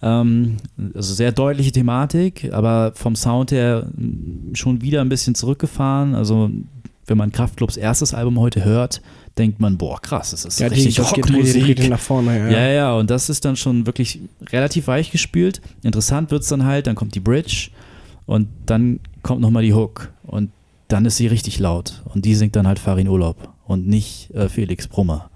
Ähm, also sehr deutliche Thematik, aber vom Sound her schon wieder ein bisschen zurückgefahren. Also wenn man Kraftklubs erstes Album heute hört, denkt man, boah, krass, das ist ja, richtig die, Rockmusik. Geht nach vorne, ja. ja, ja, und das ist dann schon wirklich relativ weich gespült. Interessant wird es dann halt, dann kommt die Bridge und dann kommt nochmal die Hook und dann ist sie richtig laut und die singt dann halt Farin Urlaub und nicht äh, Felix Brummer.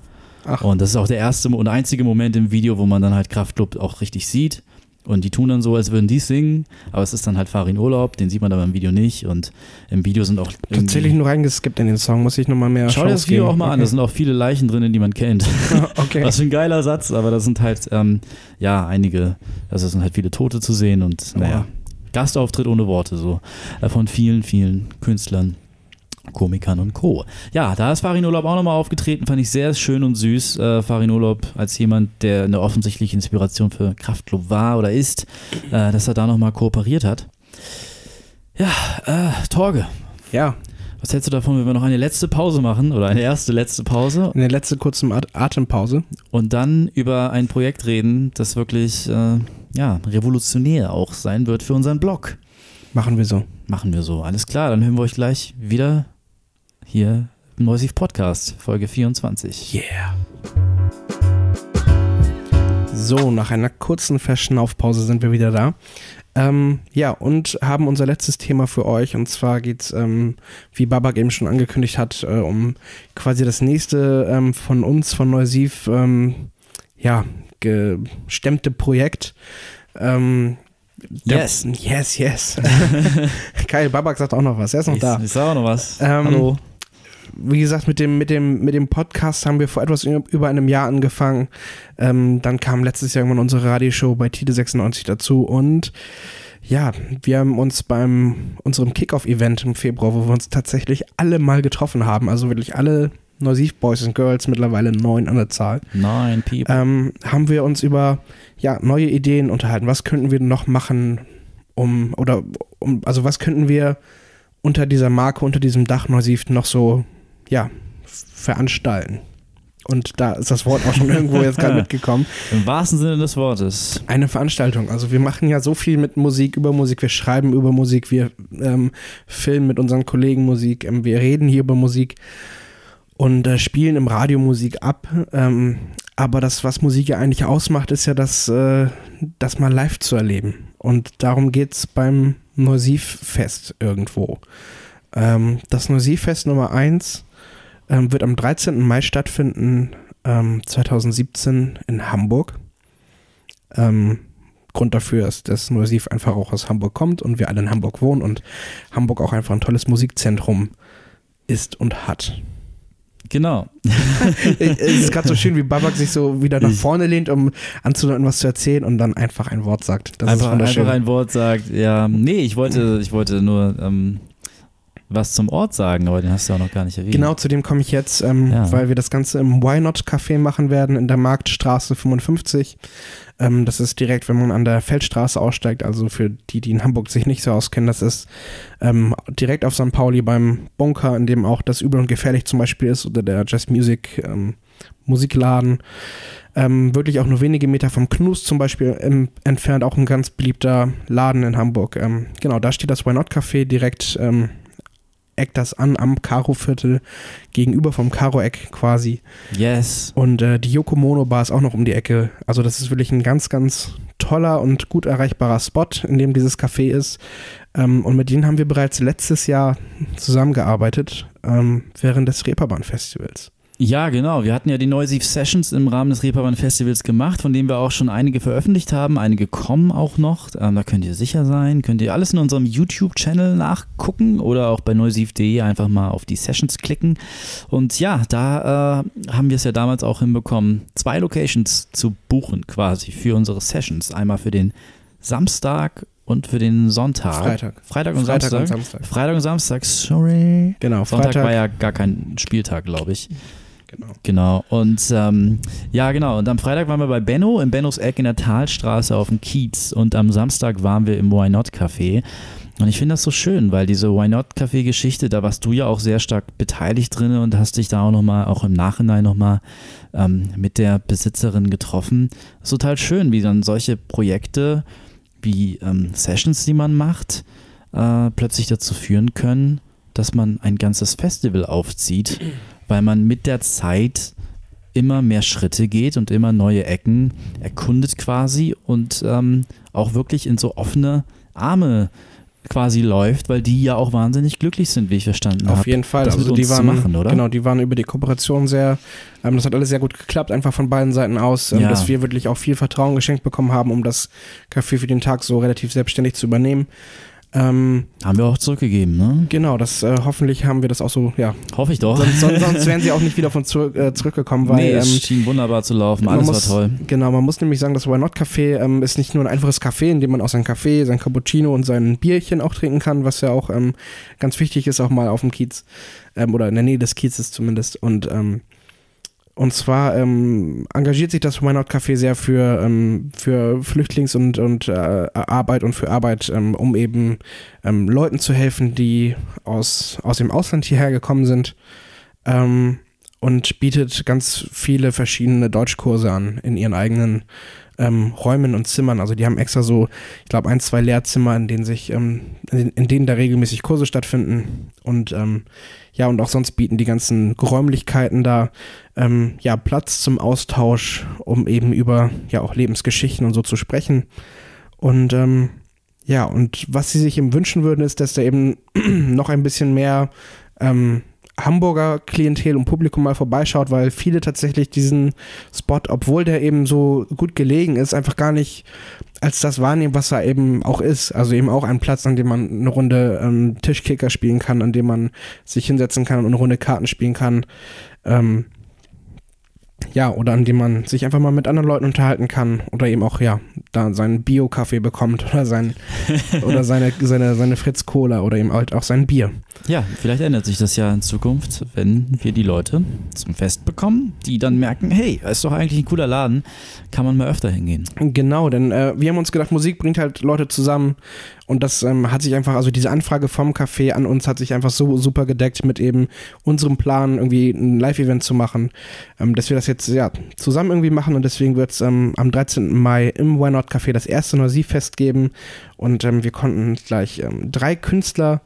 Ach. Und das ist auch der erste und einzige Moment im Video, wo man dann halt Kraftclub auch richtig sieht. Und die tun dann so, als würden die singen, aber es ist dann halt Farin Urlaub, den sieht man aber im Video nicht. Und im Video sind auch. Tatsächlich nur reingeskippt in den Song, muss ich nochmal mehr Schau dir das Video geben. auch mal okay. an, da sind auch viele Leichen drin, die man kennt. *laughs* okay. Was für ein geiler Satz, aber da sind halt, ähm, ja, einige, also es sind halt viele Tote zu sehen und, naja, Gastauftritt ohne Worte, so, äh, von vielen, vielen Künstlern. Komikern und Co. Ja, da ist Farin Urlaub auch nochmal aufgetreten, fand ich sehr schön und süß. Äh, Farin Urlaub als jemand, der eine offensichtliche Inspiration für Kraftclub war oder ist, äh, dass er da nochmal kooperiert hat. Ja, äh, Torge. Ja. Was hältst du davon, wenn wir noch eine letzte Pause machen oder eine erste letzte Pause? Eine letzte kurze Atempause. Und dann über ein Projekt reden, das wirklich äh, ja, revolutionär auch sein wird für unseren Blog. Machen wir so. Machen wir so. Alles klar, dann hören wir euch gleich wieder hier im Neusiv Podcast, Folge 24. Yeah. So, nach einer kurzen Verschnaufpause sind wir wieder da. Ähm, ja, und haben unser letztes Thema für euch. Und zwar geht es, ähm, wie Babak eben schon angekündigt hat, äh, um quasi das nächste ähm, von uns, von Neusiv, ähm, ja, gestemmte Projekt. Yes. Yes, yes. *laughs* Kyle Babak sagt auch noch was. Er ist noch ich, da. Ich sag auch noch was. Ähm, Hallo. Wie gesagt, mit dem, mit, dem, mit dem Podcast haben wir vor etwas über einem Jahr angefangen. Ähm, dann kam letztes Jahr irgendwann unsere Radioshow bei Tide 96 dazu und ja, wir haben uns beim unserem Kickoff-Event im Februar, wo wir uns tatsächlich alle mal getroffen haben, also wirklich alle Neusiv Boys and Girls, mittlerweile neun an der Zahl. Nein, people. Ähm, haben wir uns über ja, neue Ideen unterhalten. Was könnten wir noch machen, um, oder um, also was könnten wir unter dieser Marke, unter diesem Dach Neusiv noch so, ja, veranstalten? Und da ist das Wort auch schon *laughs* irgendwo jetzt gerade mitgekommen. Im wahrsten Sinne des Wortes. Eine Veranstaltung. Also wir machen ja so viel mit Musik, über Musik, wir schreiben über Musik, wir ähm, filmen mit unseren Kollegen Musik, ähm, wir reden hier über Musik und äh, spielen im Radio Musik ab. Ähm, aber das, was Musik ja eigentlich ausmacht, ist ja das, äh, das mal live zu erleben. Und darum geht es beim Neusiv-Fest irgendwo. Ähm, das Neusiv-Fest Nummer 1 ähm, wird am 13. Mai stattfinden, ähm, 2017 in Hamburg. Ähm, Grund dafür ist, dass Neusiv einfach auch aus Hamburg kommt und wir alle in Hamburg wohnen und Hamburg auch einfach ein tolles Musikzentrum ist und hat. Genau. *laughs* es ist gerade so schön, wie Babak sich so wieder nach vorne lehnt, um anzudeuten, was zu erzählen und dann einfach ein Wort sagt. Das einfach, einfach ein Wort sagt, ja. Nee, ich wollte, ich wollte nur ähm, was zum Ort sagen, aber den hast du auch noch gar nicht erwähnt. Genau, zu dem komme ich jetzt, ähm, ja. weil wir das Ganze im Why Not Café machen werden in der Marktstraße 55. Ähm, das ist direkt, wenn man an der Feldstraße aussteigt, also für die, die in Hamburg sich nicht so auskennen, das ist ähm, direkt auf St. Pauli beim Bunker, in dem auch das Übel und Gefährlich zum Beispiel ist oder der Jazz Music ähm, Musikladen. Ähm, wirklich auch nur wenige Meter vom Knus zum Beispiel im, entfernt, auch ein ganz beliebter Laden in Hamburg. Ähm, genau, da steht das Why Not Café direkt ähm, eckt das an am Karo-Viertel, gegenüber vom Karo-Eck quasi. Yes. Und äh, die Yokomono Bar ist auch noch um die Ecke. Also das ist wirklich ein ganz, ganz toller und gut erreichbarer Spot, in dem dieses Café ist. Ähm, und mit denen haben wir bereits letztes Jahr zusammengearbeitet, ähm, während des Reeperbahn-Festivals. Ja, genau. Wir hatten ja die Noisive Sessions im Rahmen des Reeperbahn Festivals gemacht, von denen wir auch schon einige veröffentlicht haben. Einige kommen auch noch. Ähm, da könnt ihr sicher sein. Könnt ihr alles in unserem YouTube-Channel nachgucken oder auch bei noisive.de einfach mal auf die Sessions klicken. Und ja, da äh, haben wir es ja damals auch hinbekommen, zwei Locations zu buchen quasi für unsere Sessions. Einmal für den Samstag und für den Sonntag. Freitag. Freitag und Freitag Samstag. Und Samstag. Freitag und Samstag, sorry. Genau, Sonntag Freitag war ja gar kein Spieltag, glaube ich. Genau. Genau. Und ähm, ja, genau. Und am Freitag waren wir bei Benno, in Bennos Eck in der Talstraße auf dem Kiez. Und am Samstag waren wir im Why Not Café. Und ich finde das so schön, weil diese Why Not Café Geschichte, da warst du ja auch sehr stark beteiligt drin und hast dich da auch nochmal, auch im Nachhinein nochmal ähm, mit der Besitzerin getroffen. Das ist total schön, wie dann solche Projekte wie ähm, Sessions, die man macht, äh, plötzlich dazu führen können, dass man ein ganzes Festival aufzieht weil man mit der Zeit immer mehr Schritte geht und immer neue Ecken erkundet quasi und ähm, auch wirklich in so offene Arme quasi läuft, weil die ja auch wahnsinnig glücklich sind, wie ich verstanden habe. Auf jeden Fall. Das also die waren, machen, oder? Genau, die waren über die Kooperation sehr, ähm, das hat alles sehr gut geklappt, einfach von beiden Seiten aus, ähm, Ja. dass wir wirklich auch viel Vertrauen geschenkt bekommen haben, um das Café für den Tag so relativ selbstständig zu übernehmen. Ähm, Haben wir auch zurückgegeben, ne? genau, das äh, hoffentlich haben wir das auch so, ja. Hoffe ich doch. Sonst, sonst, sonst wären sie *laughs* auch nicht wieder von zurück, äh, zurückgekommen, weil nee, ähm, es schien wunderbar zu laufen, alles muss, war toll. Genau, man muss nämlich sagen, das Why Not Café ähm, ist nicht nur ein einfaches Café, in dem man auch sein Kaffee, sein Cappuccino und sein Bierchen auch trinken kann, was ja auch ähm, ganz wichtig ist, auch mal auf dem Kiez ähm, oder in der Nähe des Kiezes zumindest. Und, ähm, und zwar ähm, engagiert sich das Why Not Café sehr für, ähm, für Flüchtlings- und, und äh, Arbeit und für Arbeit, ähm, um eben ähm, Leuten zu helfen, die aus, aus dem Ausland hierher gekommen sind. Ähm, und bietet ganz viele verschiedene Deutschkurse an in ihren eigenen ähm, Räumen und Zimmern. Also die haben extra so, ich glaube, ein, zwei Lehrzimmer, in denen sich, ähm, in, denen da regelmäßig Kurse stattfinden. Und ähm, ja, und auch sonst bieten die ganzen Räumlichkeiten da ähm, ja Platz zum Austausch, um eben über ja auch Lebensgeschichten und so zu sprechen. Und ähm, ja, und was sie sich eben wünschen würden, ist, dass da eben *clears throat* noch ein bisschen mehr ähm, Hamburger Klientel und Publikum mal vorbeischaut, weil viele tatsächlich diesen Spot, obwohl der eben so gut gelegen ist, einfach gar nicht als das wahrnehmen, was er eben auch ist. Also eben auch ein Platz, an dem man eine Runde ähm, Tischkicker spielen kann, an dem man sich hinsetzen kann und eine Runde Karten spielen kann. Ähm, ja, oder an dem man sich einfach mal mit anderen Leuten unterhalten kann oder eben auch, ja, da seinen Bio-Kaffee bekommt oder, sein, *laughs* oder seine, seine, seine Fritz-Cola oder eben halt auch sein Bier. Ja, vielleicht ändert sich das ja in Zukunft, wenn wir die Leute zum Fest bekommen, die dann merken, hey, ist doch eigentlich ein cooler Laden, kann man mal öfter hingehen. Genau, denn äh, wir haben uns gedacht, Musik bringt halt Leute zusammen und das ähm, hat sich einfach, also diese Anfrage vom Café an uns hat sich einfach so super gedeckt mit eben unserem Plan, irgendwie ein Live-Event zu machen, ähm, dass wir das jetzt ja zusammen irgendwie machen und deswegen wird es ähm, am 13. Mai im Why Not Café das erste Noisy-Fest geben und ähm, wir konnten gleich ähm, drei Künstler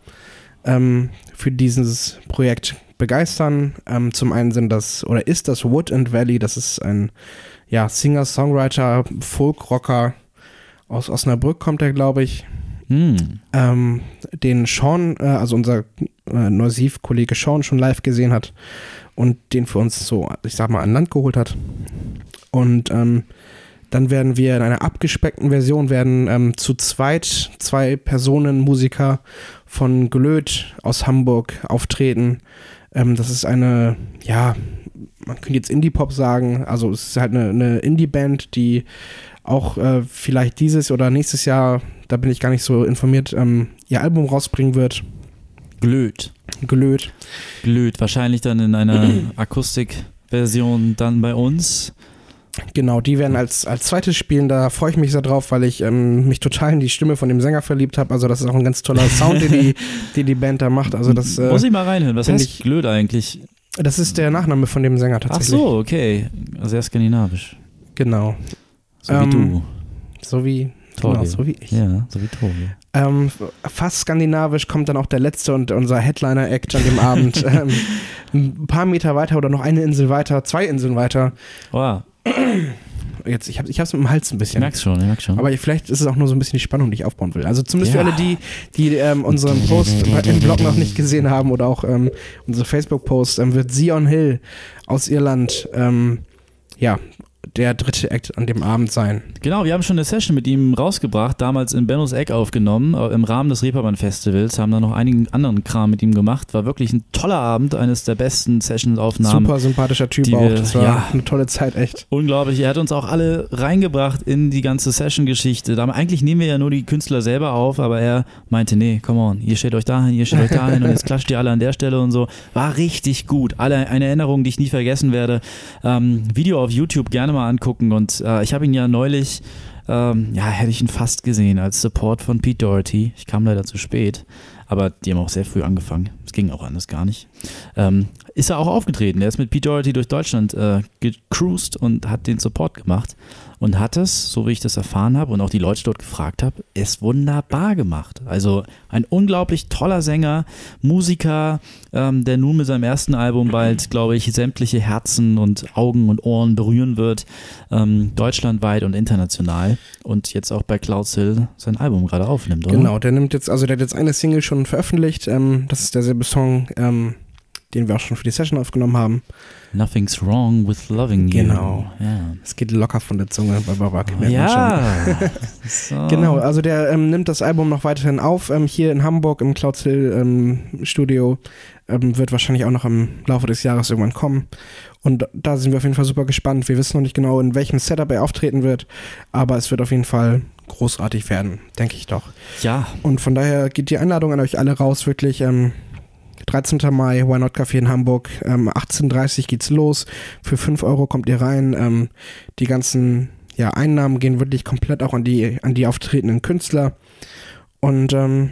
ähm, für dieses Projekt begeistern. Ähm, zum einen sind das oder ist das Wood and Valley, das ist ein ja, Singer, Songwriter, Folkrocker aus Osnabrück kommt er, glaube ich. Hm. Ähm, den Sean, äh, also unser äh, Neusiv-Kollege Sean schon live gesehen hat und den für uns so, ich sag mal, an Land geholt hat. Und ähm, dann werden wir in einer abgespeckten Version werden ähm, zu zweit zwei Personen Musiker von Glöd aus Hamburg auftreten. Ähm, das ist eine, ja, man könnte jetzt Indie-Pop sagen. Also es ist halt eine, eine Indie-Band, die auch äh, vielleicht dieses oder nächstes Jahr, da bin ich gar nicht so informiert, ähm, ihr Album rausbringen wird. Glöd. Glöd. Glöd. Wahrscheinlich dann in einer *clears throat* Akustikversion dann bei uns. Genau, die werden als, als zweites spielen. Da freue ich mich sehr drauf, weil ich ähm, mich total in die Stimme von dem Sänger verliebt habe. Also, das ist auch ein ganz toller Sound, den die, *laughs* den die Band da macht. Also, das, äh, Muss ich mal reinhören. Was heißt ich- Glöd eigentlich? das ist der Nachname von dem Sänger Ach tatsächlich. so, okay. Sehr skandinavisch. Genau. So wie Ähm, du. So wie, Torge. genau, so wie ich. Ja, so wie Tobi. Ähm, fast skandinavisch kommt dann auch der letzte und unser Headliner-Act an dem Abend. *laughs* ähm, ein paar Meter weiter oder noch eine Insel weiter, zwei Inseln weiter. Oh, *clears throat* Jetzt, ich habe ich hab's mit dem Hals ein ich bisschen. merk's schon, ich merk's schon. Aber vielleicht ist es auch nur so ein bisschen die Spannung, die ich aufbauen will. Also zumindest Ja. für alle die, die ähm, unseren Post im Blog noch nicht gesehen haben oder auch ähm, unsere Facebook-Post, ähm, wird Sion Hill aus Irland, ähm, ja, der dritte Act an dem Abend sein. Genau, wir haben schon eine Session mit ihm rausgebracht, damals in Bennos Eck aufgenommen, äh, im Rahmen des Reeperbahn Festivals, haben da noch einigen anderen Kram mit ihm gemacht. War wirklich ein toller Abend, eines der besten Sessions-Aufnahmen. Super sympathischer Typ auch. wir- Das war ja. eine tolle Zeit, echt. Unglaublich, er hat uns auch alle reingebracht in die ganze Session-Geschichte. Eigentlich nehmen wir ja nur die Künstler selber auf, aber er meinte, nee, come on, ihr steht euch dahin, ihr steht euch dahin und jetzt klatscht ihr alle an der Stelle und so. War richtig gut. Alle eine Erinnerung, die ich nie vergessen werde. Ähm, Video auf YouTube gerne mal angucken und äh, ich habe ihn ja neulich, ähm, ja, hätte ich ihn fast gesehen als Support von Pete Doherty. Ich kam leider zu spät. Aber die haben auch sehr früh angefangen. Es ging auch anders gar nicht. Ähm, ist er auch aufgetreten. Er ist mit Pete Doherty durch Deutschland äh, gecruised und hat den Support gemacht und hat es, so wie ich das erfahren habe und auch die Leute dort gefragt habe, es wunderbar gemacht. Also ein unglaublich toller Sänger, Musiker, ähm, der nun mit seinem ersten Album bald, glaube ich, sämtliche Herzen und Augen und Ohren berühren wird, ähm, deutschlandweit und international und jetzt auch bei Clouds Hill sein Album gerade aufnimmt, oder? Genau, der nimmt jetzt, also der hat jetzt eine Single schon veröffentlicht. Ähm, das ist derselbe Song, ähm, den wir auch schon für die Session aufgenommen haben. Nothing's wrong with loving you. Genau. Ja. Es geht locker von der Zunge bei Barack. schon. Ja. *laughs* so. Genau, also der ähm, nimmt das Album noch weiterhin auf, ähm, hier in Hamburg im Clouds Hill ähm, Studio. Ähm, wird wahrscheinlich auch noch im Laufe des Jahres irgendwann kommen. Und da sind wir auf jeden Fall super gespannt. Wir wissen noch nicht genau, in welchem Setup er auftreten wird, aber es wird auf jeden Fall großartig werden, denke ich doch. Ja, Und von daher geht die Einladung an euch alle raus, wirklich. Ähm, 13. Mai, Why Not Café in Hamburg. Ähm, 18.30 Uhr geht's los. Für 5 Euro kommt ihr rein. Ähm, die ganzen ja, Einnahmen gehen wirklich komplett auch an die, an die auftretenden Künstler. Und ähm,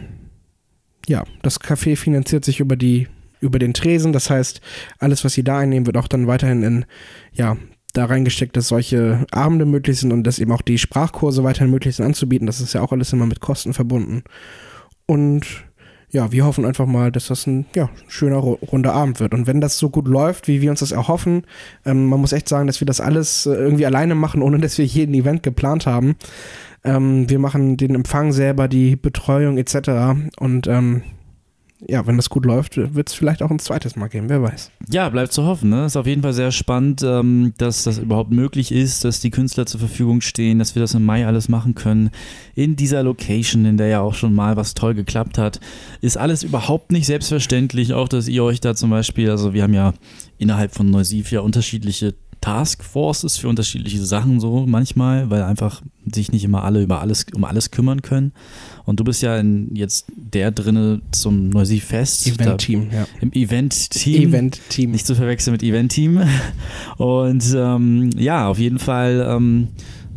ja, das Café finanziert sich über die über den Tresen. Das heißt, alles, was sie da einnehmen, wird auch dann weiterhin in, ja, da reingesteckt, dass solche Abende möglich sind und dass eben auch die Sprachkurse weiterhin möglich sind anzubieten. Das ist ja auch alles immer mit Kosten verbunden. Und ja, wir hoffen einfach mal, dass das ein ja, schöner, ru- runder Abend wird. Und wenn das so gut läuft, wie wir uns das erhoffen, ähm, man muss echt sagen, dass wir das alles äh, irgendwie alleine machen, ohne dass wir jeden Event geplant haben. Ähm, wir machen den Empfang selber, die Betreuung etc. Und ähm, ja, wenn das gut läuft, wird es vielleicht auch ein zweites Mal geben, wer weiß. Ja, bleibt zu hoffen. Ne? Ist auf jeden Fall sehr spannend, ähm, dass das überhaupt möglich ist, dass die Künstler zur Verfügung stehen, dass wir das im Mai alles machen können. In dieser Location, in der ja auch schon mal was toll geklappt hat, ist alles überhaupt nicht selbstverständlich. Auch, dass ihr euch da zum Beispiel, also wir haben ja innerhalb von Neusiv ja unterschiedliche Taskforces für unterschiedliche Sachen so manchmal, weil einfach sich nicht immer alle über alles um alles kümmern können. Und du bist ja in jetzt der drinne zum Neusiedl-Fest. Event-Team, ja. Im Event-Team. Event-Team. Nicht zu verwechseln mit Event-Team. Und ähm, ja, auf jeden Fall ähm,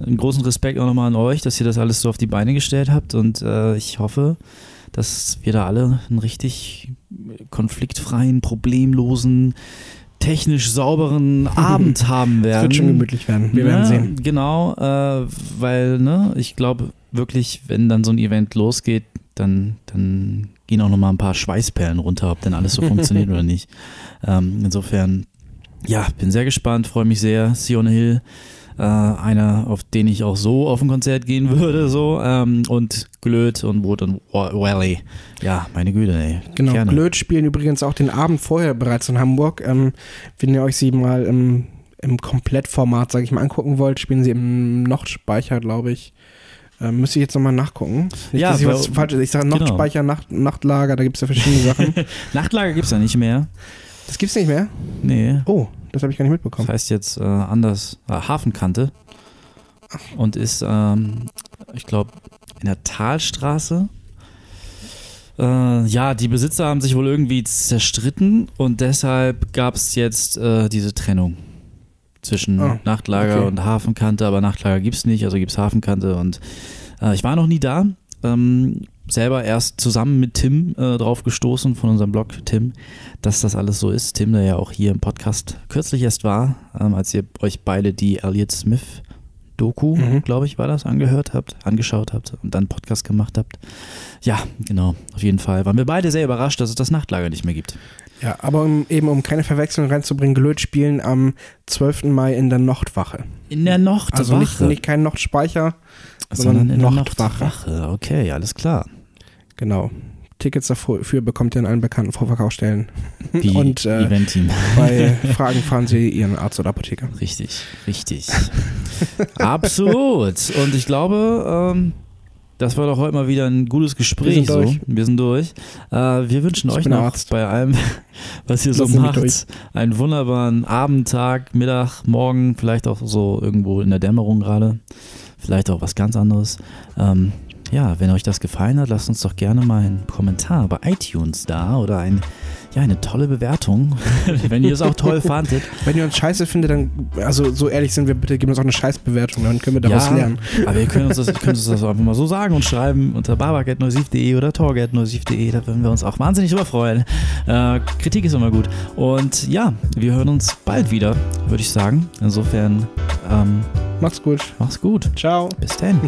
einen großen Respekt auch nochmal an euch, dass ihr das alles so auf die Beine gestellt habt. Und äh, ich hoffe, dass wir da alle einen richtig konfliktfreien, problemlosen, technisch sauberen *laughs* Abend haben werden. Es wird schon gemütlich werden. Wir ja, werden sehen. Genau, äh, weil ne, ich glaube wirklich, wenn dann so ein Event losgeht, dann, dann gehen auch nochmal ein paar Schweißperlen runter, ob denn alles so funktioniert *laughs* oder nicht. Ähm, insofern, ja, bin sehr gespannt, freue mich sehr. Sion Hill äh, einer, auf den ich auch so auf ein Konzert gehen würde, so. Ähm, und Glöd und Wood und Valley. Ja, meine Güte, ey. Genau, Gerne. Glöd spielen übrigens auch den Abend vorher bereits in Hamburg. Ähm, wenn ihr euch sie mal im, im Komplettformat, sage ich mal, angucken wollt, spielen sie im Nordspeicher, glaube ich. Ähm, müsste ich jetzt nochmal nachgucken. Nicht, ja, ich was falsch Ich sage genau. Nachtspeicher, genau. Nacht, Nachtlager, da gibt es ja verschiedene Sachen. *laughs* Nachtlager gibt es ja nicht mehr. Das gibt's nicht mehr? Nee. Oh, das habe ich gar nicht mitbekommen. Das heißt jetzt äh, anders äh, Hafenkante und ist, ähm, ich glaube, in der Talstraße. Äh, ja, die Besitzer haben sich wohl irgendwie zerstritten und deshalb gab es jetzt äh, diese Trennung zwischen oh, Nachtlager okay. und Hafenkante, aber Nachtlager gibt es nicht, also gibt es Hafenkante und äh, ich war noch nie da. Ähm, selber erst zusammen mit Tim äh, drauf gestoßen von unserem Blog Tim, dass das alles so ist. Tim, der ja auch hier im Podcast kürzlich erst war, ähm, als ihr euch beide die Elliot Smith Doku, mhm. glaube ich, war das, angehört habt, angeschaut habt und dann Podcast gemacht habt. Ja, genau, auf jeden Fall. Waren wir beide sehr überrascht, dass es das Nachtlager nicht mehr gibt. Ja, aber um, eben um keine Verwechslung reinzubringen, Glöd spielen am 12. Mai in der Nochtwache. In der Nochtwache? Also nicht, nicht kein Nochtspeicher, sondern, sondern in der. Nochtwache. Okay, alles klar. Genau. Tickets dafür bekommt ihr in allen bekannten Vorverkaufsstellen. Wie Und äh, Event-Team. bei Fragen fahren Sie Ihren Arzt oder Apotheker. Richtig, richtig. Absolut. Und ich glaube, ähm, das war doch heute mal wieder ein gutes Gespräch. Wir sind durch. So. Wir sind durch. Äh, wir wünschen ich euch noch Arzt. bei allem, was ihr so macht, einen wunderbaren Abend, Tag, Mittag, Morgen, vielleicht auch so irgendwo in der Dämmerung gerade. Vielleicht auch was ganz anderes. Ähm, ja, wenn euch das gefallen hat, lasst uns doch gerne mal einen Kommentar bei iTunes da oder ein, ja, eine tolle Bewertung, *laughs* wenn ihr es auch toll *laughs* fandet. Wenn ihr uns scheiße findet, dann, also so ehrlich sind wir, bitte gebt uns auch eine Scheißbewertung, dann können wir daraus ja, lernen. Aber ihr könnt uns, das, könnt uns das *laughs* einfach mal so sagen und schreiben unter babak.neusif.de oder torg.neusif.de, da würden wir uns auch wahnsinnig drüber freuen. Äh, Kritik ist immer gut. Und ja, wir hören uns bald wieder, würde ich sagen. Insofern, ähm, macht's gut. Mach's gut. Ciao. Bis dann.